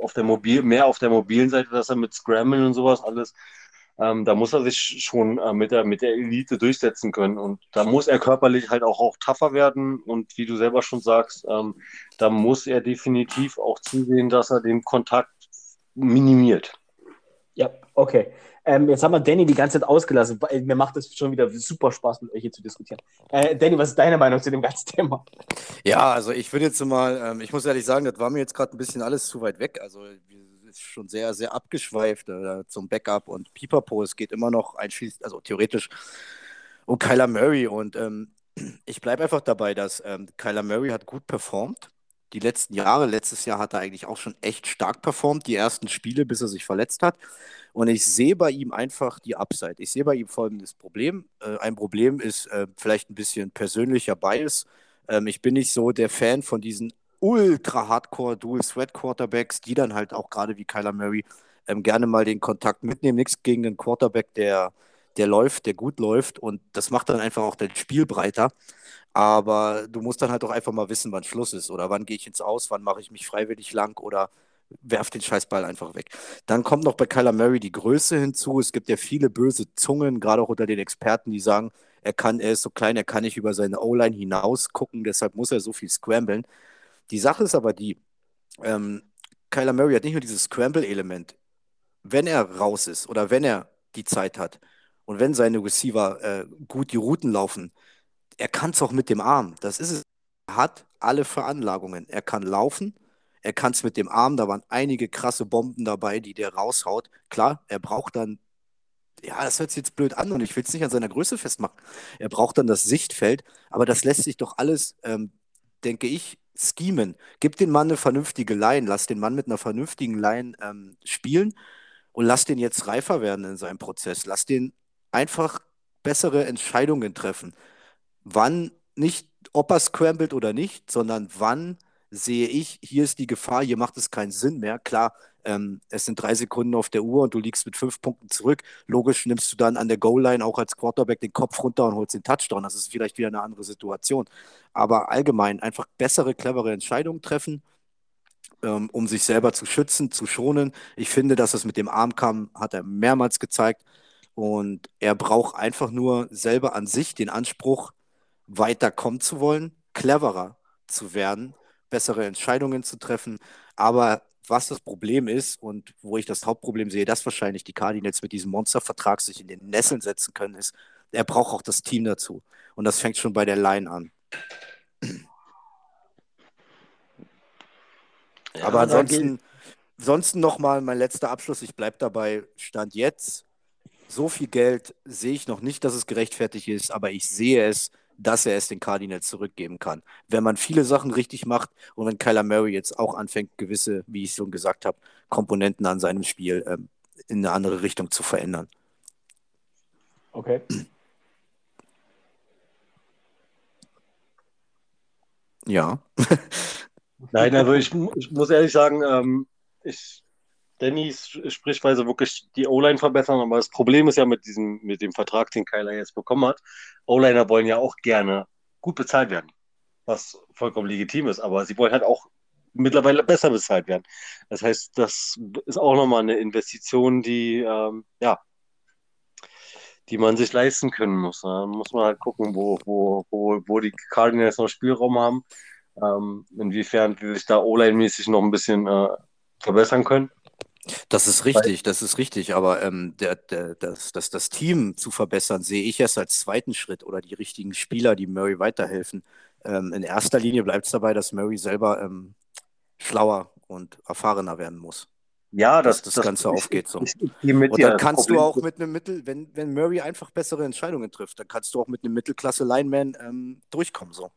auf der Mobil, mehr auf der mobilen Seite, dass er mit Scramble und sowas alles, ähm, da muss er sich schon äh, mit, der, mit der Elite durchsetzen können. Und da muss er körperlich halt auch, auch tougher werden. Und wie du selber schon sagst, ähm, da muss er definitiv auch zusehen, dass er den Kontakt minimiert. Ja, okay. Ähm, jetzt haben wir Danny die ganze Zeit ausgelassen. Mir macht es schon wieder super Spaß, mit euch hier zu diskutieren. Äh, Danny, was ist deine Meinung zu dem ganzen Thema? Ja, also ich würde jetzt mal, ähm, ich muss ehrlich sagen, das war mir jetzt gerade ein bisschen alles zu weit weg. Also schon sehr, sehr abgeschweift äh, zum Backup und Pipapo. Es geht immer noch einschließlich, also theoretisch um Kyler Murray. Und ähm, ich bleibe einfach dabei, dass ähm, Kyler Murray hat gut performt. Die letzten Jahre, letztes Jahr hat er eigentlich auch schon echt stark performt, die ersten Spiele, bis er sich verletzt hat. Und ich sehe bei ihm einfach die Upside. Ich sehe bei ihm folgendes Problem. Äh, ein Problem ist äh, vielleicht ein bisschen persönlicher Bias. Ähm, ich bin nicht so der Fan von diesen ultra hardcore Dual Threat Quarterbacks, die dann halt auch gerade wie Kyler Murray ähm, gerne mal den Kontakt mitnehmen. Nichts gegen einen Quarterback, der, der läuft, der gut läuft. Und das macht dann einfach auch das Spiel breiter. Aber du musst dann halt auch einfach mal wissen, wann Schluss ist oder wann gehe ich ins Aus, wann mache ich mich freiwillig lang oder werft den Scheißball einfach weg. Dann kommt noch bei Kyler Murray die Größe hinzu. Es gibt ja viele böse Zungen, gerade auch unter den Experten, die sagen, er kann, er ist so klein, er kann nicht über seine O-Line hinaus gucken, deshalb muss er so viel scramblen. Die Sache ist aber die, ähm, Kyler Murray hat nicht nur dieses Scramble-Element. Wenn er raus ist oder wenn er die Zeit hat und wenn seine Receiver äh, gut die Routen laufen, er kann es auch mit dem Arm. Das ist es. Er hat alle Veranlagungen. Er kann laufen, er kann es mit dem Arm, da waren einige krasse Bomben dabei, die der raushaut. Klar, er braucht dann, ja, das hört sich jetzt blöd an und ich will es nicht an seiner Größe festmachen. Er braucht dann das Sichtfeld, aber das lässt sich doch alles, ähm, denke ich, schemen. Gib den Mann eine vernünftige Line, lass den Mann mit einer vernünftigen Line ähm, spielen und lass den jetzt reifer werden in seinem Prozess. Lass den einfach bessere Entscheidungen treffen. Wann nicht, ob er scrambled oder nicht, sondern wann sehe ich, hier ist die Gefahr, hier macht es keinen Sinn mehr. Klar, ähm, es sind drei Sekunden auf der Uhr und du liegst mit fünf Punkten zurück. Logisch nimmst du dann an der Goal-Line auch als Quarterback den Kopf runter und holst den Touchdown. Das ist vielleicht wieder eine andere Situation. Aber allgemein einfach bessere, clevere Entscheidungen treffen, ähm, um sich selber zu schützen, zu schonen. Ich finde, dass es mit dem Arm kam, hat er mehrmals gezeigt. Und er braucht einfach nur selber an sich den Anspruch, weiterkommen zu wollen, cleverer zu werden bessere Entscheidungen zu treffen. Aber was das Problem ist und wo ich das Hauptproblem sehe, dass wahrscheinlich die Cardinals mit diesem Monstervertrag sich in den Nesseln setzen können, ist, er braucht auch das Team dazu. Und das fängt schon bei der Line an. Ja, Aber ansonsten, ansonsten nochmal mein letzter Abschluss. Ich bleibe dabei, Stand jetzt. So viel Geld sehe ich noch nicht, dass es gerechtfertigt ist, aber ich sehe es, dass er es den Cardinals zurückgeben kann. Wenn man viele Sachen richtig macht und wenn Kyler Murray jetzt auch anfängt, gewisse, wie ich schon gesagt habe, Komponenten an seinem Spiel ähm, in eine andere Richtung zu verändern. Okay. Ja. Nein, also ich, ich muss ehrlich sagen, ähm, ich, Dannys Sprichweise wirklich die O-Line verbessern, aber das Problem ist ja mit diesem, mit dem Vertrag, den Kyler jetzt bekommen hat, O-Liner wollen ja auch gerne gut bezahlt werden, was vollkommen legitim ist, aber sie wollen halt auch mittlerweile besser bezahlt werden. Das heißt, das ist auch nochmal eine Investition, die, ähm, ja, die man sich leisten können muss. Da muss man halt gucken, wo, wo, wo, wo die Cardinals noch Spielraum haben, ähm, inwiefern die sich da O-Line-mäßig noch ein bisschen äh, verbessern können. Das ist richtig, das ist richtig. Aber ähm, der, der, das, das, das Team zu verbessern, sehe ich erst als zweiten Schritt oder die richtigen Spieler, die Murray weiterhelfen. Ähm, in erster Linie bleibt es dabei, dass Murray selber ähm, schlauer und erfahrener werden muss. Ja, dass das, das Ganze ich, aufgeht so. Ich, ich und dann kannst du auch mit einem Mittel, wenn, wenn Murray einfach bessere Entscheidungen trifft, dann kannst du auch mit einem Mittelklasse-Lineman ähm, durchkommen so.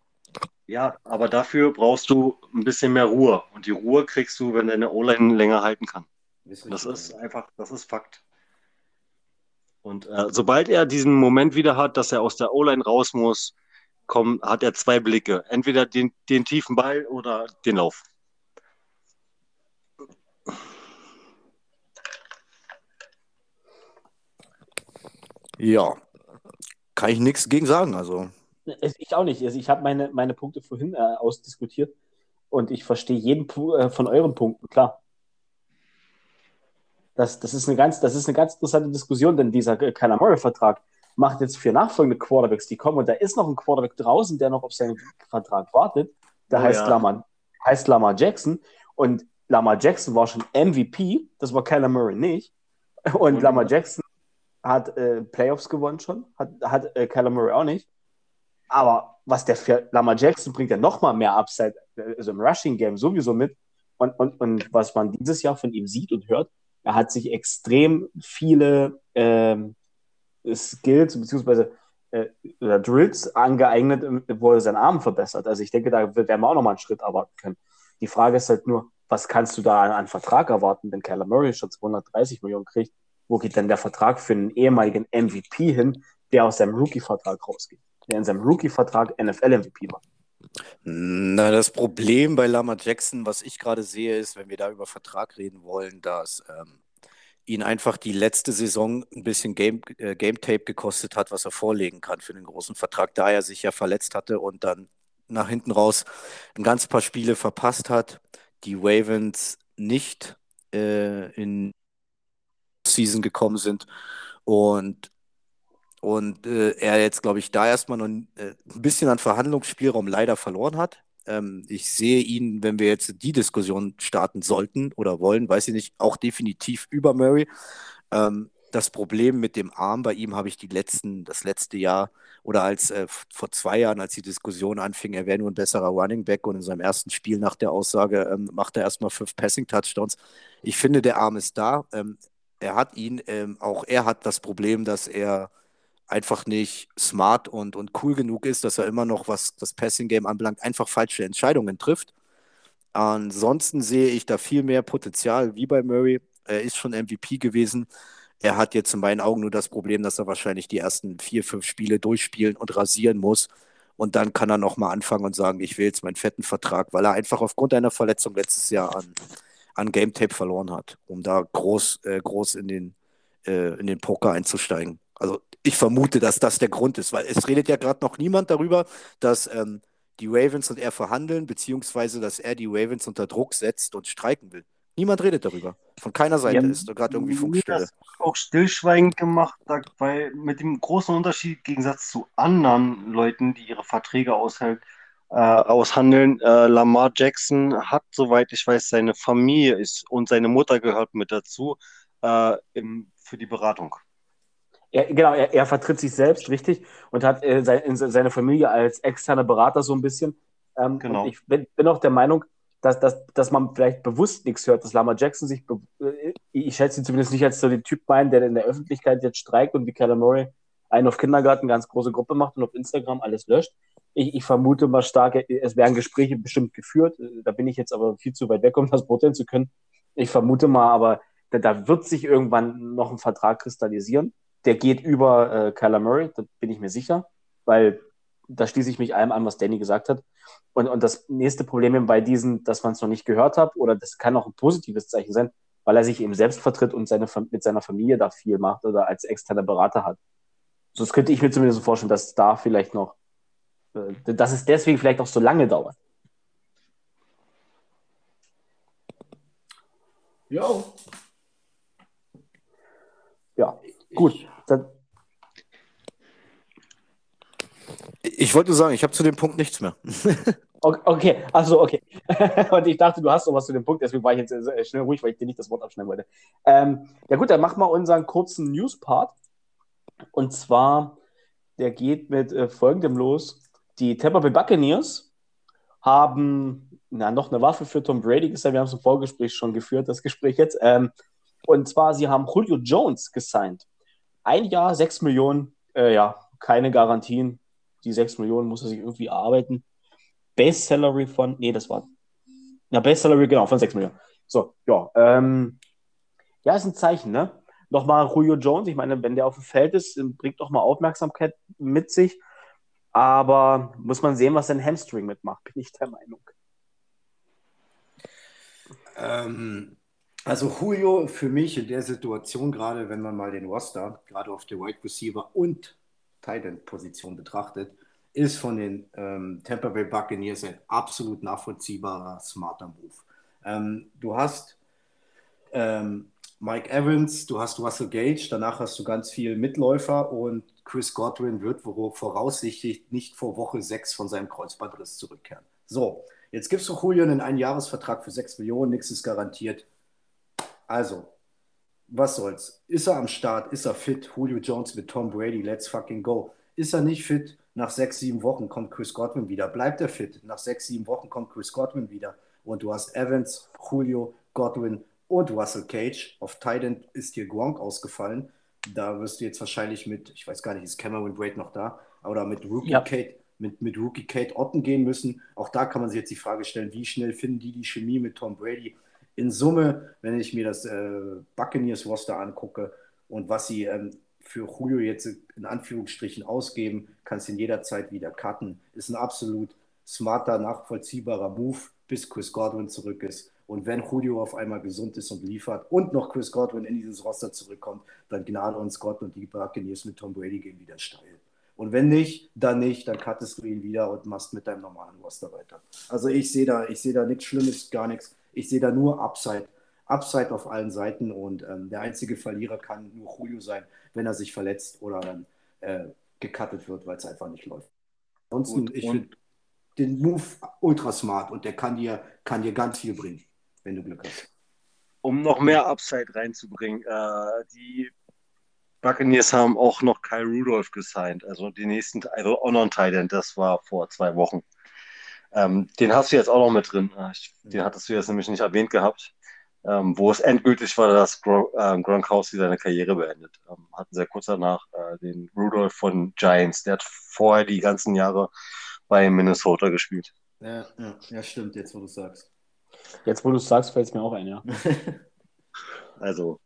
Ja, aber dafür brauchst du ein bisschen mehr Ruhe. Und die Ruhe kriegst du, wenn deine O-Line länger halten kann. Das ist einfach, das ist Fakt. Und äh, sobald er diesen Moment wieder hat, dass er aus der O-Line raus muss, kommt, hat er zwei Blicke. Entweder den, den tiefen Ball oder den Lauf. Ja, kann ich nichts gegen sagen. Also. Ich auch nicht. Also ich habe meine, meine Punkte vorhin äh, ausdiskutiert und ich verstehe jeden äh, von euren Punkten, klar. Das, das, ist eine ganz, das ist eine ganz interessante Diskussion, denn dieser Kyler Murray-Vertrag macht jetzt für nachfolgende Quarterbacks, die kommen, und da ist noch ein Quarterback draußen, der noch auf seinen Vertrag wartet. Der oh, heißt, ja. Lamar, heißt Lamar Jackson. Und Lamar Jackson war schon MVP, das war Kyler Murray nicht. Und mhm. Lamar Jackson hat äh, Playoffs gewonnen schon, hat, hat äh, Kyler Murray auch nicht. Aber was der für Lamar Jackson bringt, ja nochmal mehr Upside, also im Rushing Game sowieso mit. Und, und, und was man dieses Jahr von ihm sieht und hört, er hat sich extrem viele ähm, Skills bzw. Äh, Drills angeeignet, wo er seinen Arm verbessert. Also ich denke, da werden wir auch nochmal einen Schritt erwarten können. Die Frage ist halt nur, was kannst du da an, an Vertrag erwarten, wenn Kyler Murray schon 230 Millionen kriegt? Wo geht denn der Vertrag für einen ehemaligen MVP hin, der aus seinem Rookie-Vertrag rausgeht? Der in seinem Rookie-Vertrag NFL-MVP war. Na, das Problem bei Lama Jackson, was ich gerade sehe, ist, wenn wir da über Vertrag reden wollen, dass ähm, ihn einfach die letzte Saison ein bisschen Game, äh, Game Tape gekostet hat, was er vorlegen kann für den großen Vertrag, da er sich ja verletzt hatte und dann nach hinten raus ein ganz paar Spiele verpasst hat, die Ravens nicht äh, in Season gekommen sind. Und und äh, er jetzt, glaube ich, da erstmal noch ein, äh, ein bisschen an Verhandlungsspielraum leider verloren hat. Ähm, ich sehe ihn, wenn wir jetzt die Diskussion starten sollten oder wollen, weiß ich nicht, auch definitiv über Murray. Ähm, das Problem mit dem Arm bei ihm habe ich die letzten, das letzte Jahr oder als äh, vor zwei Jahren, als die Diskussion anfing, er wäre nur ein besserer Running Back und in seinem ersten Spiel nach der Aussage ähm, macht er erstmal fünf Passing Touchdowns. Ich finde, der Arm ist da. Ähm, er hat ihn, ähm, auch er hat das Problem, dass er einfach nicht smart und, und cool genug ist, dass er immer noch, was das Passing-Game anbelangt, einfach falsche Entscheidungen trifft. Ansonsten sehe ich da viel mehr Potenzial wie bei Murray. Er ist schon MVP gewesen. Er hat jetzt in meinen Augen nur das Problem, dass er wahrscheinlich die ersten vier, fünf Spiele durchspielen und rasieren muss. Und dann kann er nochmal anfangen und sagen, ich will jetzt meinen fetten Vertrag, weil er einfach aufgrund einer Verletzung letztes Jahr an, an Game Tape verloren hat, um da groß, äh, groß in den, äh, in den Poker einzusteigen. Also ich vermute, dass das der Grund ist, weil es redet ja gerade noch niemand darüber, dass ähm, die Ravens und er verhandeln, beziehungsweise dass er die Ravens unter Druck setzt und streiken will. Niemand redet darüber. Von keiner Seite ja, ist da gerade irgendwie Funkstelle. Das auch stillschweigend gemacht, weil mit dem großen Unterschied im Gegensatz zu anderen Leuten, die ihre Verträge aushält, äh, aushandeln. Äh, Lamar Jackson hat, soweit ich weiß, seine Familie ist und seine Mutter gehört mit dazu äh, im, für die Beratung. Er, genau, er, er, vertritt sich selbst, richtig, und hat äh, seine, seine Familie als externer Berater so ein bisschen. Ähm, genau. ich bin, bin, auch der Meinung, dass, dass, dass man vielleicht bewusst nichts hört, dass Lama Jackson sich, äh, ich schätze ihn zumindest nicht als so den Typ ein, der in der Öffentlichkeit jetzt streikt und wie Keller Murray einen auf Kindergarten ganz große Gruppe macht und auf Instagram alles löscht. Ich, ich vermute mal stark, es werden Gespräche bestimmt geführt. Da bin ich jetzt aber viel zu weit weg, um das beurteilen zu können. Ich vermute mal, aber da, da wird sich irgendwann noch ein Vertrag kristallisieren. Der geht über äh, Kyler Murray, da bin ich mir sicher, weil da schließe ich mich allem an, was Danny gesagt hat. Und, und das nächste Problem bei diesen, dass man es noch nicht gehört hat, oder das kann auch ein positives Zeichen sein, weil er sich eben selbst vertritt und seine, mit seiner Familie da viel macht oder als externer Berater hat. So, das könnte ich mir zumindest vorstellen, dass da vielleicht noch, äh, dass es deswegen vielleicht auch so lange dauert. Ja. Gut. Dann, Ich wollte nur sagen, ich habe zu dem Punkt nichts mehr. okay, also okay. Und ich dachte, du hast noch was zu dem Punkt, deswegen war ich jetzt schnell ruhig, weil ich dir nicht das Wort abschneiden wollte. Ähm, ja gut, dann machen wir unseren kurzen News-Part. Und zwar, der geht mit äh, folgendem los. Die Tampa Bay Buccaneers haben na, noch eine Waffe für Tom Brady gesagt. Wir haben es im Vorgespräch schon geführt, das Gespräch jetzt. Ähm, und zwar, sie haben Julio Jones gesigned. Ein Jahr, sechs Millionen, äh, ja, keine Garantien. Die sechs Millionen muss er sich irgendwie erarbeiten. Base Salary von, nee, das war, ja, Base Salary, genau, von sechs Millionen. So, ja, ähm, ja, ist ein Zeichen, ne? Nochmal Julio Jones, ich meine, wenn der auf dem Feld ist, bringt doch mal Aufmerksamkeit mit sich. Aber muss man sehen, was sein Hamstring mitmacht, bin ich der Meinung. Ähm, also Julio für mich in der Situation, gerade wenn man mal den Roster, gerade auf der Wide Receiver und Tight Position betrachtet, ist von den ähm, Tampa Bay Buccaneers ein absolut nachvollziehbarer, smarter Move. Ähm, du hast ähm, Mike Evans, du hast Russell Gage, danach hast du ganz viel Mitläufer und Chris Godwin wird voraussichtlich nicht vor Woche 6 von seinem Kreuzbandriss zurückkehren. So, jetzt gibst du Julian einen Einjahresvertrag für 6 Millionen, nichts ist garantiert. Also, was soll's? Ist er am Start? Ist er fit? Julio Jones mit Tom Brady, let's fucking go. Ist er nicht fit? Nach sechs, sieben Wochen kommt Chris Godwin wieder. Bleibt er fit? Nach sechs, sieben Wochen kommt Chris Godwin wieder. Und du hast Evans, Julio, Godwin und Russell Cage. Auf Titan ist hier Gronk ausgefallen. Da wirst du jetzt wahrscheinlich mit, ich weiß gar nicht, ist Cameron Braid noch da? Oder mit Rookie ja. Kate, mit, mit Rookie Kate Otten gehen müssen. Auch da kann man sich jetzt die Frage stellen, wie schnell finden die die Chemie mit Tom Brady? In Summe, wenn ich mir das äh, Buccaneers-Roster angucke und was sie ähm, für Julio jetzt in Anführungsstrichen ausgeben, kannst du ihn jederzeit wieder cutten. Ist ein absolut smarter, nachvollziehbarer Move, bis Chris Godwin zurück ist. Und wenn Julio auf einmal gesund ist und liefert und noch Chris Godwin in dieses Roster zurückkommt, dann Gnade uns Gott und die Buccaneers mit Tom Brady gehen wieder steil. Und wenn nicht, dann nicht, dann cuttest du ihn wieder und machst mit deinem normalen Roster weiter. Also ich sehe da, ich sehe da nichts Schlimmes, gar nichts. Ich sehe da nur Upside. Upside auf allen Seiten und ähm, der einzige Verlierer kann nur Julio sein, wenn er sich verletzt oder dann äh, gecuttet wird, weil es einfach nicht läuft. Ansonsten, und, ich finde den Move ultra smart und der kann dir, kann dir ganz viel bringen, wenn du Glück hast. Um noch mehr Upside reinzubringen, äh, die Buccaneers haben auch noch Kyle Rudolph gesigned, also die nächsten, also auch noch ein Titan, das war vor zwei Wochen. Ähm, den hast du jetzt auch noch mit drin. Ah, ich, den hattest du jetzt nämlich nicht erwähnt gehabt. Ähm, wo es endgültig war, dass Gro äh, Gronkowski seine Karriere beendet. Ähm, hatten sehr kurz danach äh, den Rudolph von Giants. Der hat vorher die ganzen Jahre bei Minnesota gespielt. Ja, ja, ja stimmt, jetzt wo du sagst. Jetzt wo du sagst, fällt es mir auch ein, ja. also,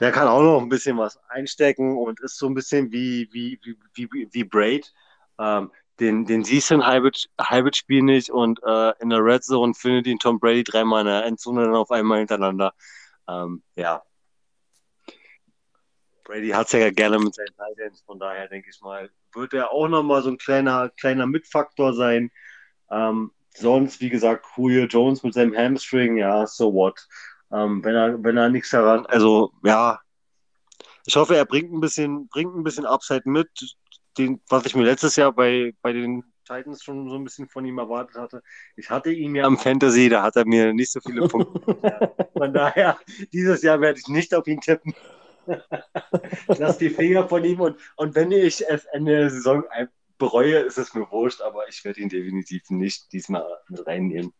der kann auch noch ein bisschen was einstecken und ist so ein bisschen wie, wie, wie, wie, wie Braid. Ähm, den, den siehst du in halbes, halbes Spiel nicht und äh, in der Red Zone findet ihn Tom Brady dreimal in der Endzone dann auf einmal hintereinander. Ähm, ja. Brady hat es ja gerne mit seinen Titans, von daher denke ich mal, wird er auch nochmal so ein kleiner, kleiner Mitfaktor sein. Ähm, sonst, wie gesagt, Julio Jones mit seinem Hamstring, ja, so what. Ähm, wenn er, wenn er nichts daran, also ja, ich hoffe, er bringt ein bisschen, bringt ein bisschen Upside mit den, was ich mir letztes Jahr bei, bei den Titans schon so ein bisschen von ihm erwartet hatte. Ich hatte ihn ja am Fantasy, da hat er mir nicht so viele Punkte. von daher, dieses Jahr werde ich nicht auf ihn tippen. ich lasse die Finger von ihm und, und wenn ich es Ende der Saison bereue, ist es mir wurscht, aber ich werde ihn definitiv nicht diesmal reinnehmen.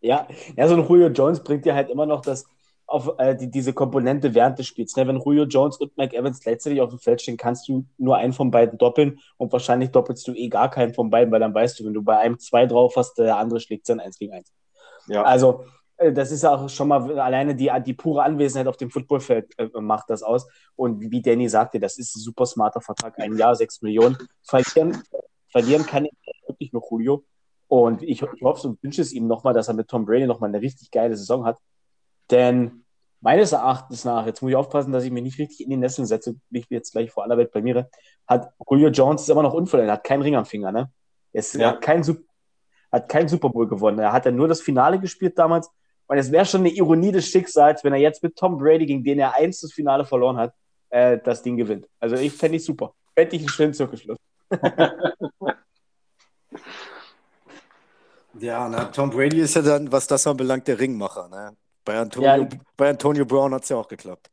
Ja, ja, so ein Julio Jones bringt dir halt immer noch das auf äh, die, diese Komponente während des Spiels. Ne? Wenn Julio Jones und Mike Evans letztendlich auf dem Feld stehen, kannst du nur einen von beiden doppeln und wahrscheinlich doppelst du eh gar keinen von beiden, weil dann weißt du, wenn du bei einem zwei drauf hast, der andere schlägt dann eins gegen eins. Ja. Also äh, das ist auch schon mal alleine die, die pure Anwesenheit auf dem Footballfeld äh, macht das aus. Und wie Danny sagte, das ist ein super smarter Vertrag, ein Jahr, sechs Millionen. Verlieren, verlieren kann ich wirklich nur Julio. Und ich, ich hoffe und wünsche es ihm nochmal, dass er mit Tom Brady nochmal eine richtig geile Saison hat. Denn meines Erachtens nach, jetzt muss ich aufpassen, dass ich mich nicht richtig in die Nesseln setze, ich jetzt gleich vor aller Welt bei mir, hat Julio Jones ist immer noch unvollendet, hat keinen Ring am Finger, ne? Er ja. hat, kein, hat kein Super Bowl gewonnen. Er hat ja nur das Finale gespielt damals. Und es wäre schon eine Ironie des Schicksals, wenn er jetzt mit Tom Brady, gegen den er einst das Finale verloren hat, äh, das Ding gewinnt. Also ich fände ich super. Fände ich einen schönen Zirkelschluss. Ja, na, Tom Brady ist ja dann, was das anbelangt, der Ringmacher. Ne? Bei, Antonio, ja, bei Antonio Brown hat es ja auch geklappt.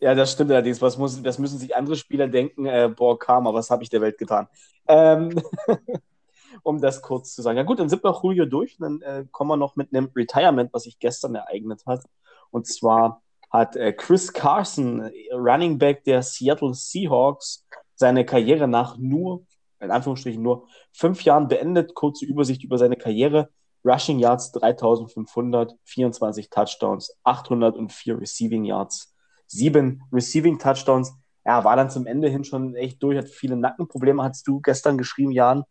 Ja, das stimmt allerdings. Was, muss, was müssen sich andere Spieler denken? Äh, boah, Karma, was habe ich der Welt getan? Ähm, um das kurz zu sagen. Ja gut, dann sind wir Julio durch. Dann äh, kommen wir noch mit einem Retirement, was sich gestern ereignet hat. Und zwar hat äh, Chris Carson, Running Back der Seattle Seahawks, seine Karriere nach nur in Anführungsstrichen nur fünf Jahren beendet. Kurze Übersicht über seine Karriere. Rushing Yards 3500, 24 Touchdowns, 804 Receiving Yards, sieben Receiving Touchdowns. Er war dann zum Ende hin schon echt durch, hat viele Nackenprobleme, hast du gestern geschrieben, Jan.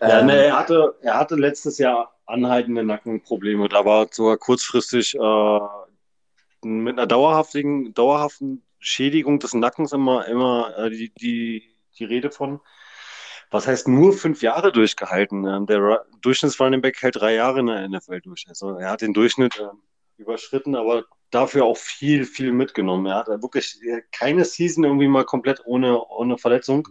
Ja, ähm, ne, er hatte, er hatte letztes Jahr anhaltende Nackenprobleme. Da war sogar kurzfristig äh, mit einer dauerhaftigen, dauerhaften Schädigung des Nackens immer, immer äh, die, die, die Rede von was heißt nur fünf Jahre durchgehalten? Ähm, der Durchschnittsrunning Back hält drei Jahre in der NFL durch. Also er hat den Durchschnitt äh, überschritten, aber dafür auch viel, viel mitgenommen. Er hat wirklich keine Season irgendwie mal komplett ohne, ohne Verletzung.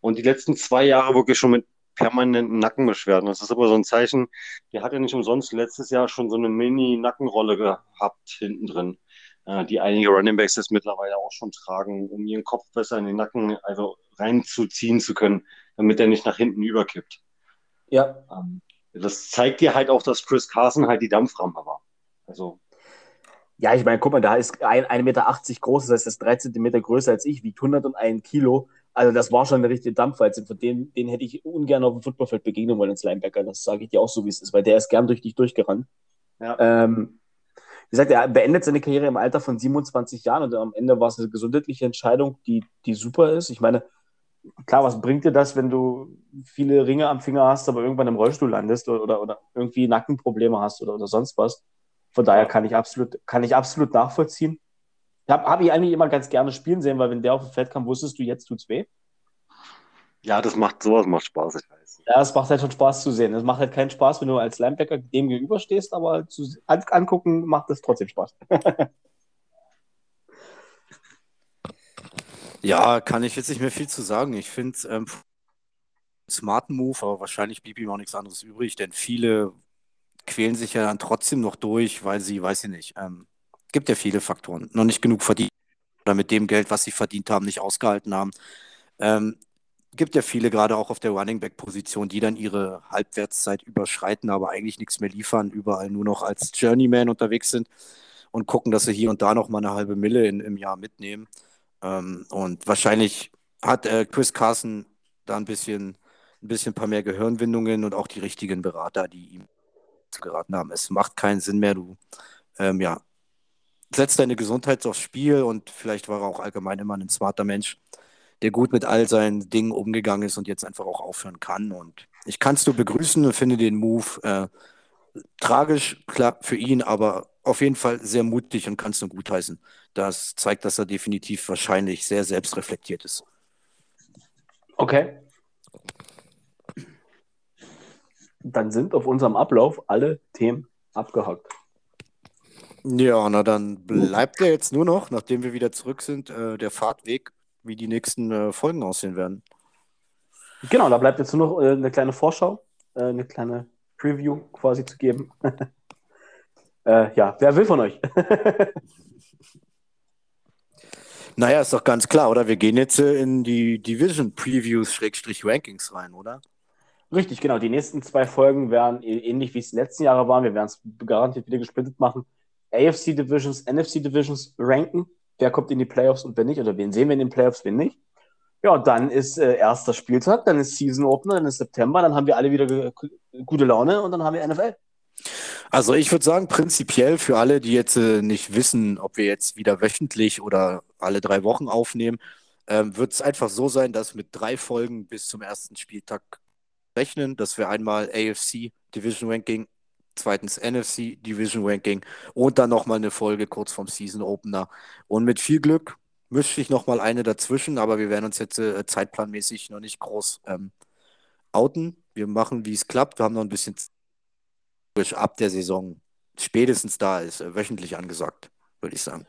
Und die letzten zwei Jahre wirklich schon mit permanenten Nackenbeschwerden. Das ist aber so ein Zeichen, der hat ja nicht umsonst letztes Jahr schon so eine Mini-Nackenrolle gehabt hinten drin, äh, die einige Running Backs jetzt mittlerweile auch schon tragen, um ihren Kopf besser in den Nacken also reinzuziehen zu können damit er nicht nach hinten überkippt. Ja. Ähm, das zeigt dir halt auch, dass Chris Carson halt die Dampframpe war. Also. Ja, ich meine, guck mal, da ist 1,80 Meter groß, das heißt, das ist 13 Zentimeter größer als ich, wiegt 101 Kilo. Also, das war schon eine richtige Dampfwalze. Von dem, den hätte ich ungern auf dem Footballfeld begegnen wollen als Linebacker. Das sage ich dir auch so, wie es ist, weil der ist gern durch dich durchgerannt. Ja. Ähm, wie gesagt, er beendet seine Karriere im Alter von 27 Jahren und am Ende war es eine gesundheitliche Entscheidung, die, die super ist. Ich meine, klar, was bringt dir das, wenn du viele Ringe am Finger hast, aber irgendwann im Rollstuhl landest oder, oder, oder irgendwie Nackenprobleme hast oder, oder sonst was. Von daher kann ich absolut, kann ich absolut nachvollziehen. Habe hab ich eigentlich immer ganz gerne spielen sehen, weil wenn der auf dem Feld kam, wusstest du, jetzt tut's weh. Ja, das macht sowas macht Spaß, ich weiß. Ja, es macht halt schon Spaß zu sehen. Es macht halt keinen Spaß, wenn du als Linebacker dem gegenüberstehst, aber zu, angucken macht es trotzdem Spaß. Ja, kann ich jetzt nicht mehr viel zu sagen. Ich finde ähm, smarten Move, aber wahrscheinlich blieb ihm auch nichts anderes übrig, denn viele quälen sich ja dann trotzdem noch durch, weil sie, weiß ich nicht, ähm, gibt ja viele Faktoren, noch nicht genug verdient oder mit dem Geld, was sie verdient haben, nicht ausgehalten haben. Ähm, gibt ja viele, gerade auch auf der Running Back Position, die dann ihre Halbwertszeit überschreiten, aber eigentlich nichts mehr liefern, überall nur noch als Journeyman unterwegs sind und gucken, dass sie hier und da noch mal eine halbe Mille in, im Jahr mitnehmen. Ähm, und wahrscheinlich hat äh, Chris Carson da ein bisschen, ein bisschen ein paar mehr Gehirnwindungen und auch die richtigen Berater, die ihm geraten haben. Es macht keinen Sinn mehr, du ähm, ja, setzt deine Gesundheit aufs Spiel und vielleicht war er auch allgemein immer ein smarter Mensch, der gut mit all seinen Dingen umgegangen ist und jetzt einfach auch aufhören kann. Und ich kann es nur begrüßen und finde den Move äh, tragisch, klar, für ihn, aber auf jeden Fall sehr mutig und kann es nur gutheißen. Das zeigt, dass er definitiv wahrscheinlich sehr selbstreflektiert ist. Okay. Dann sind auf unserem Ablauf alle Themen abgehakt. Ja, na dann bleibt ja jetzt nur noch, nachdem wir wieder zurück sind, äh, der Fahrtweg, wie die nächsten äh, Folgen aussehen werden. Genau, da bleibt jetzt nur noch äh, eine kleine Vorschau, äh, eine kleine Preview quasi zu geben. äh, ja, wer will von euch? naja, ist doch ganz klar, oder? Wir gehen jetzt äh, in die Division Previews Schrägstrich Rankings rein, oder? Richtig, genau. Die nächsten zwei Folgen werden ähnlich wie es den letzten Jahren waren. Wir werden es garantiert wieder gesplittet machen. AFC Divisions, NFC Divisions ranken. Wer kommt in die Playoffs und wer nicht? Oder wen sehen wir in den Playoffs, wen nicht? Ja, dann ist äh, erster Spieltag, dann ist Season Opener, dann ist September, dann haben wir alle wieder gute Laune und dann haben wir NFL. Also ich würde sagen, prinzipiell für alle, die jetzt äh, nicht wissen, ob wir jetzt wieder wöchentlich oder alle drei Wochen aufnehmen, ähm, wird es einfach so sein, dass mit drei Folgen bis zum ersten Spieltag rechnen, dass wir einmal AFC Division Ranking, zweitens NFC Division Ranking und dann nochmal eine Folge kurz vom Season Opener. Und mit viel Glück mische ich nochmal eine dazwischen, aber wir werden uns jetzt äh, zeitplanmäßig noch nicht groß ähm, outen. Wir machen, wie es klappt. Wir haben noch ein bisschen ab der Saison spätestens da ist, äh, wöchentlich angesagt, würde ich sagen.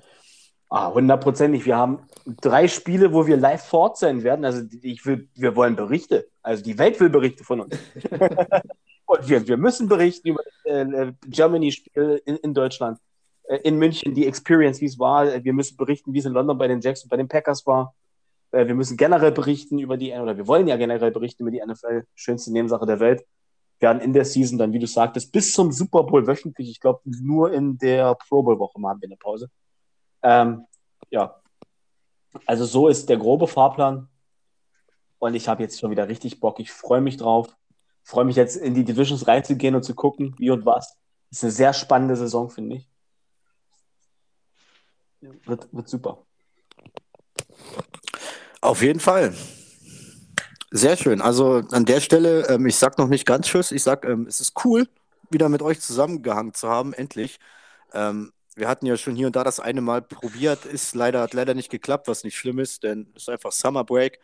Ah, hundertprozentig. Wir haben drei Spiele, wo wir live fort sein werden. Also ich will, wir wollen Berichte. Also die Welt will Berichte von uns. Und wir, wir müssen berichten über äh, äh, Germany-Spiel in, in Deutschland, äh, in München, die Experience, wie es war. Wir müssen berichten, wie es in London bei den Jacks und bei den Packers war. Äh, wir müssen generell berichten über die, oder wir wollen ja generell berichten über die NFL, schönste Nebensache der Welt. Werden in der Season dann, wie du sagtest, bis zum Super Bowl wöchentlich, ich glaube, nur in der Pro Bowl-Woche machen wir eine Pause. Ähm, ja, also so ist der grobe Fahrplan. Und ich habe jetzt schon wieder richtig Bock. Ich freue mich drauf. Freue mich jetzt in die Divisions reinzugehen und zu gucken, wie und was. Ist eine sehr spannende Saison, finde ich. Wird, wird super. Auf jeden Fall. Sehr schön. Also an der Stelle, ähm, ich sage noch nicht ganz Tschüss. Ich sage, ähm, es ist cool, wieder mit euch zusammengehangen zu haben, endlich. Ähm, wir hatten ja schon hier und da das eine Mal probiert, ist leider, hat leider nicht geklappt, was nicht schlimm ist, denn es ist einfach Summer Break.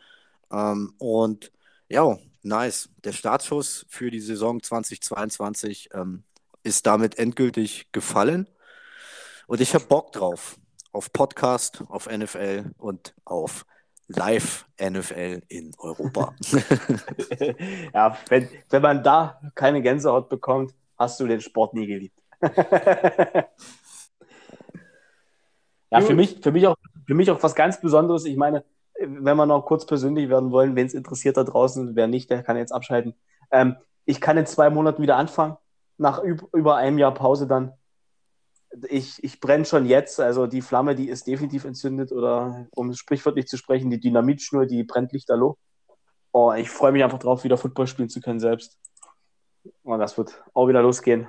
Ähm, und ja, nice. Der Startschuss für die Saison 2022 ähm, ist damit endgültig gefallen. Und ich habe Bock drauf. Auf Podcast, auf NFL und auf Live-NFL in Europa. ja, wenn, wenn man da keine Gänsehaut bekommt, hast du den Sport nie geliebt. Ja, für mich, für, mich auch, für mich auch was ganz Besonderes. Ich meine, wenn wir noch kurz persönlich werden wollen, wen es interessiert da draußen, wer nicht, der kann jetzt abschalten. Ähm, ich kann in zwei Monaten wieder anfangen, nach über einem Jahr Pause dann. Ich, ich brenne schon jetzt, also die Flamme, die ist definitiv entzündet oder um sprichwörtlich zu sprechen, die Dynamitschnur, die brennt lichterloh. Oh, ich freue mich einfach drauf, wieder Football spielen zu können selbst. Und oh, das wird auch wieder losgehen.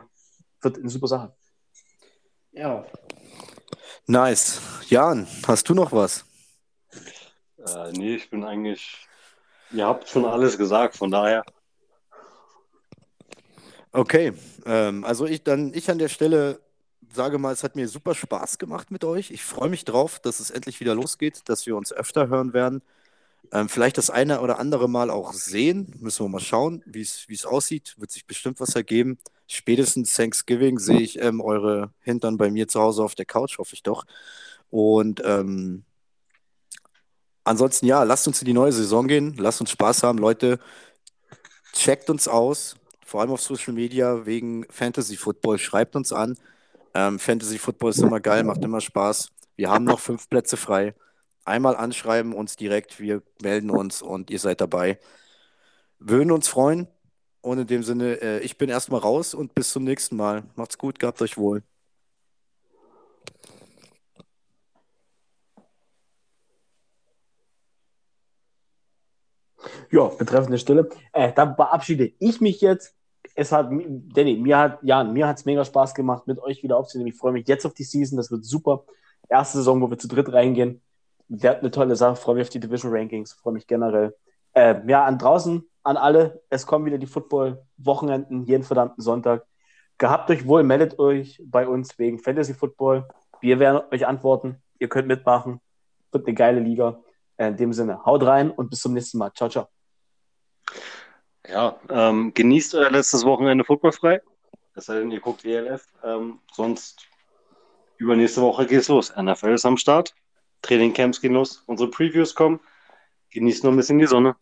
Wird eine super Sache. Ja, Nice. Jan, hast du noch was? Äh, nee, ich bin eigentlich. Ihr habt schon alles gesagt, von daher. Okay, ähm, also ich dann, ich an der Stelle sage mal, es hat mir super Spaß gemacht mit euch. Ich freue mich drauf, dass es endlich wieder losgeht, dass wir uns öfter hören werden. Ähm, vielleicht das eine oder andere Mal auch sehen. Müssen wir mal schauen, wie es aussieht. Wird sich bestimmt was ergeben spätestens Thanksgiving sehe ich ähm, eure Hintern bei mir zu Hause auf der Couch, hoffe ich doch. Und ähm, ansonsten, ja, lasst uns in die neue Saison gehen, lasst uns Spaß haben, Leute. Checkt uns aus, vor allem auf Social Media wegen Fantasy Football. Schreibt uns an. Ähm, Fantasy Football ist immer geil, macht immer Spaß. Wir haben noch fünf Plätze frei. Einmal anschreiben, uns direkt, wir melden uns und ihr seid dabei. Würden uns freuen. Und in dem Sinne, äh, ich bin erstmal raus und bis zum nächsten Mal. Macht's gut, gehabt euch wohl. Ja, betreffend der Stille. Äh, da verabschiede ich mich jetzt. Es hat, Danny, mir hat, ja, mir hat es mega Spaß gemacht, mit euch wieder aufzunehmen. Ich freue mich jetzt auf die Season. Das wird super. Erste Saison, wo wir zu dritt reingehen. Wird eine tolle Sache. Freue mich auf die Division Rankings. Freue mich generell. Äh, ja, an draußen an alle, es kommen wieder die Football-Wochenenden, jeden verdammten Sonntag. Gehabt euch wohl, meldet euch bei uns wegen Fantasy Football. Wir werden euch antworten. Ihr könnt mitmachen. Wird eine geile Liga. In dem Sinne, haut rein und bis zum nächsten Mal. Ciao, ciao. Ja, ähm, genießt euer letztes Wochenende footballfrei. Es sei denn, ihr guckt ELF. Ähm, sonst übernächste Woche geht's los. NFL ist am Start. Trainingcamps gehen los. Unsere Previews kommen. Genießt noch ein bisschen die Sonne.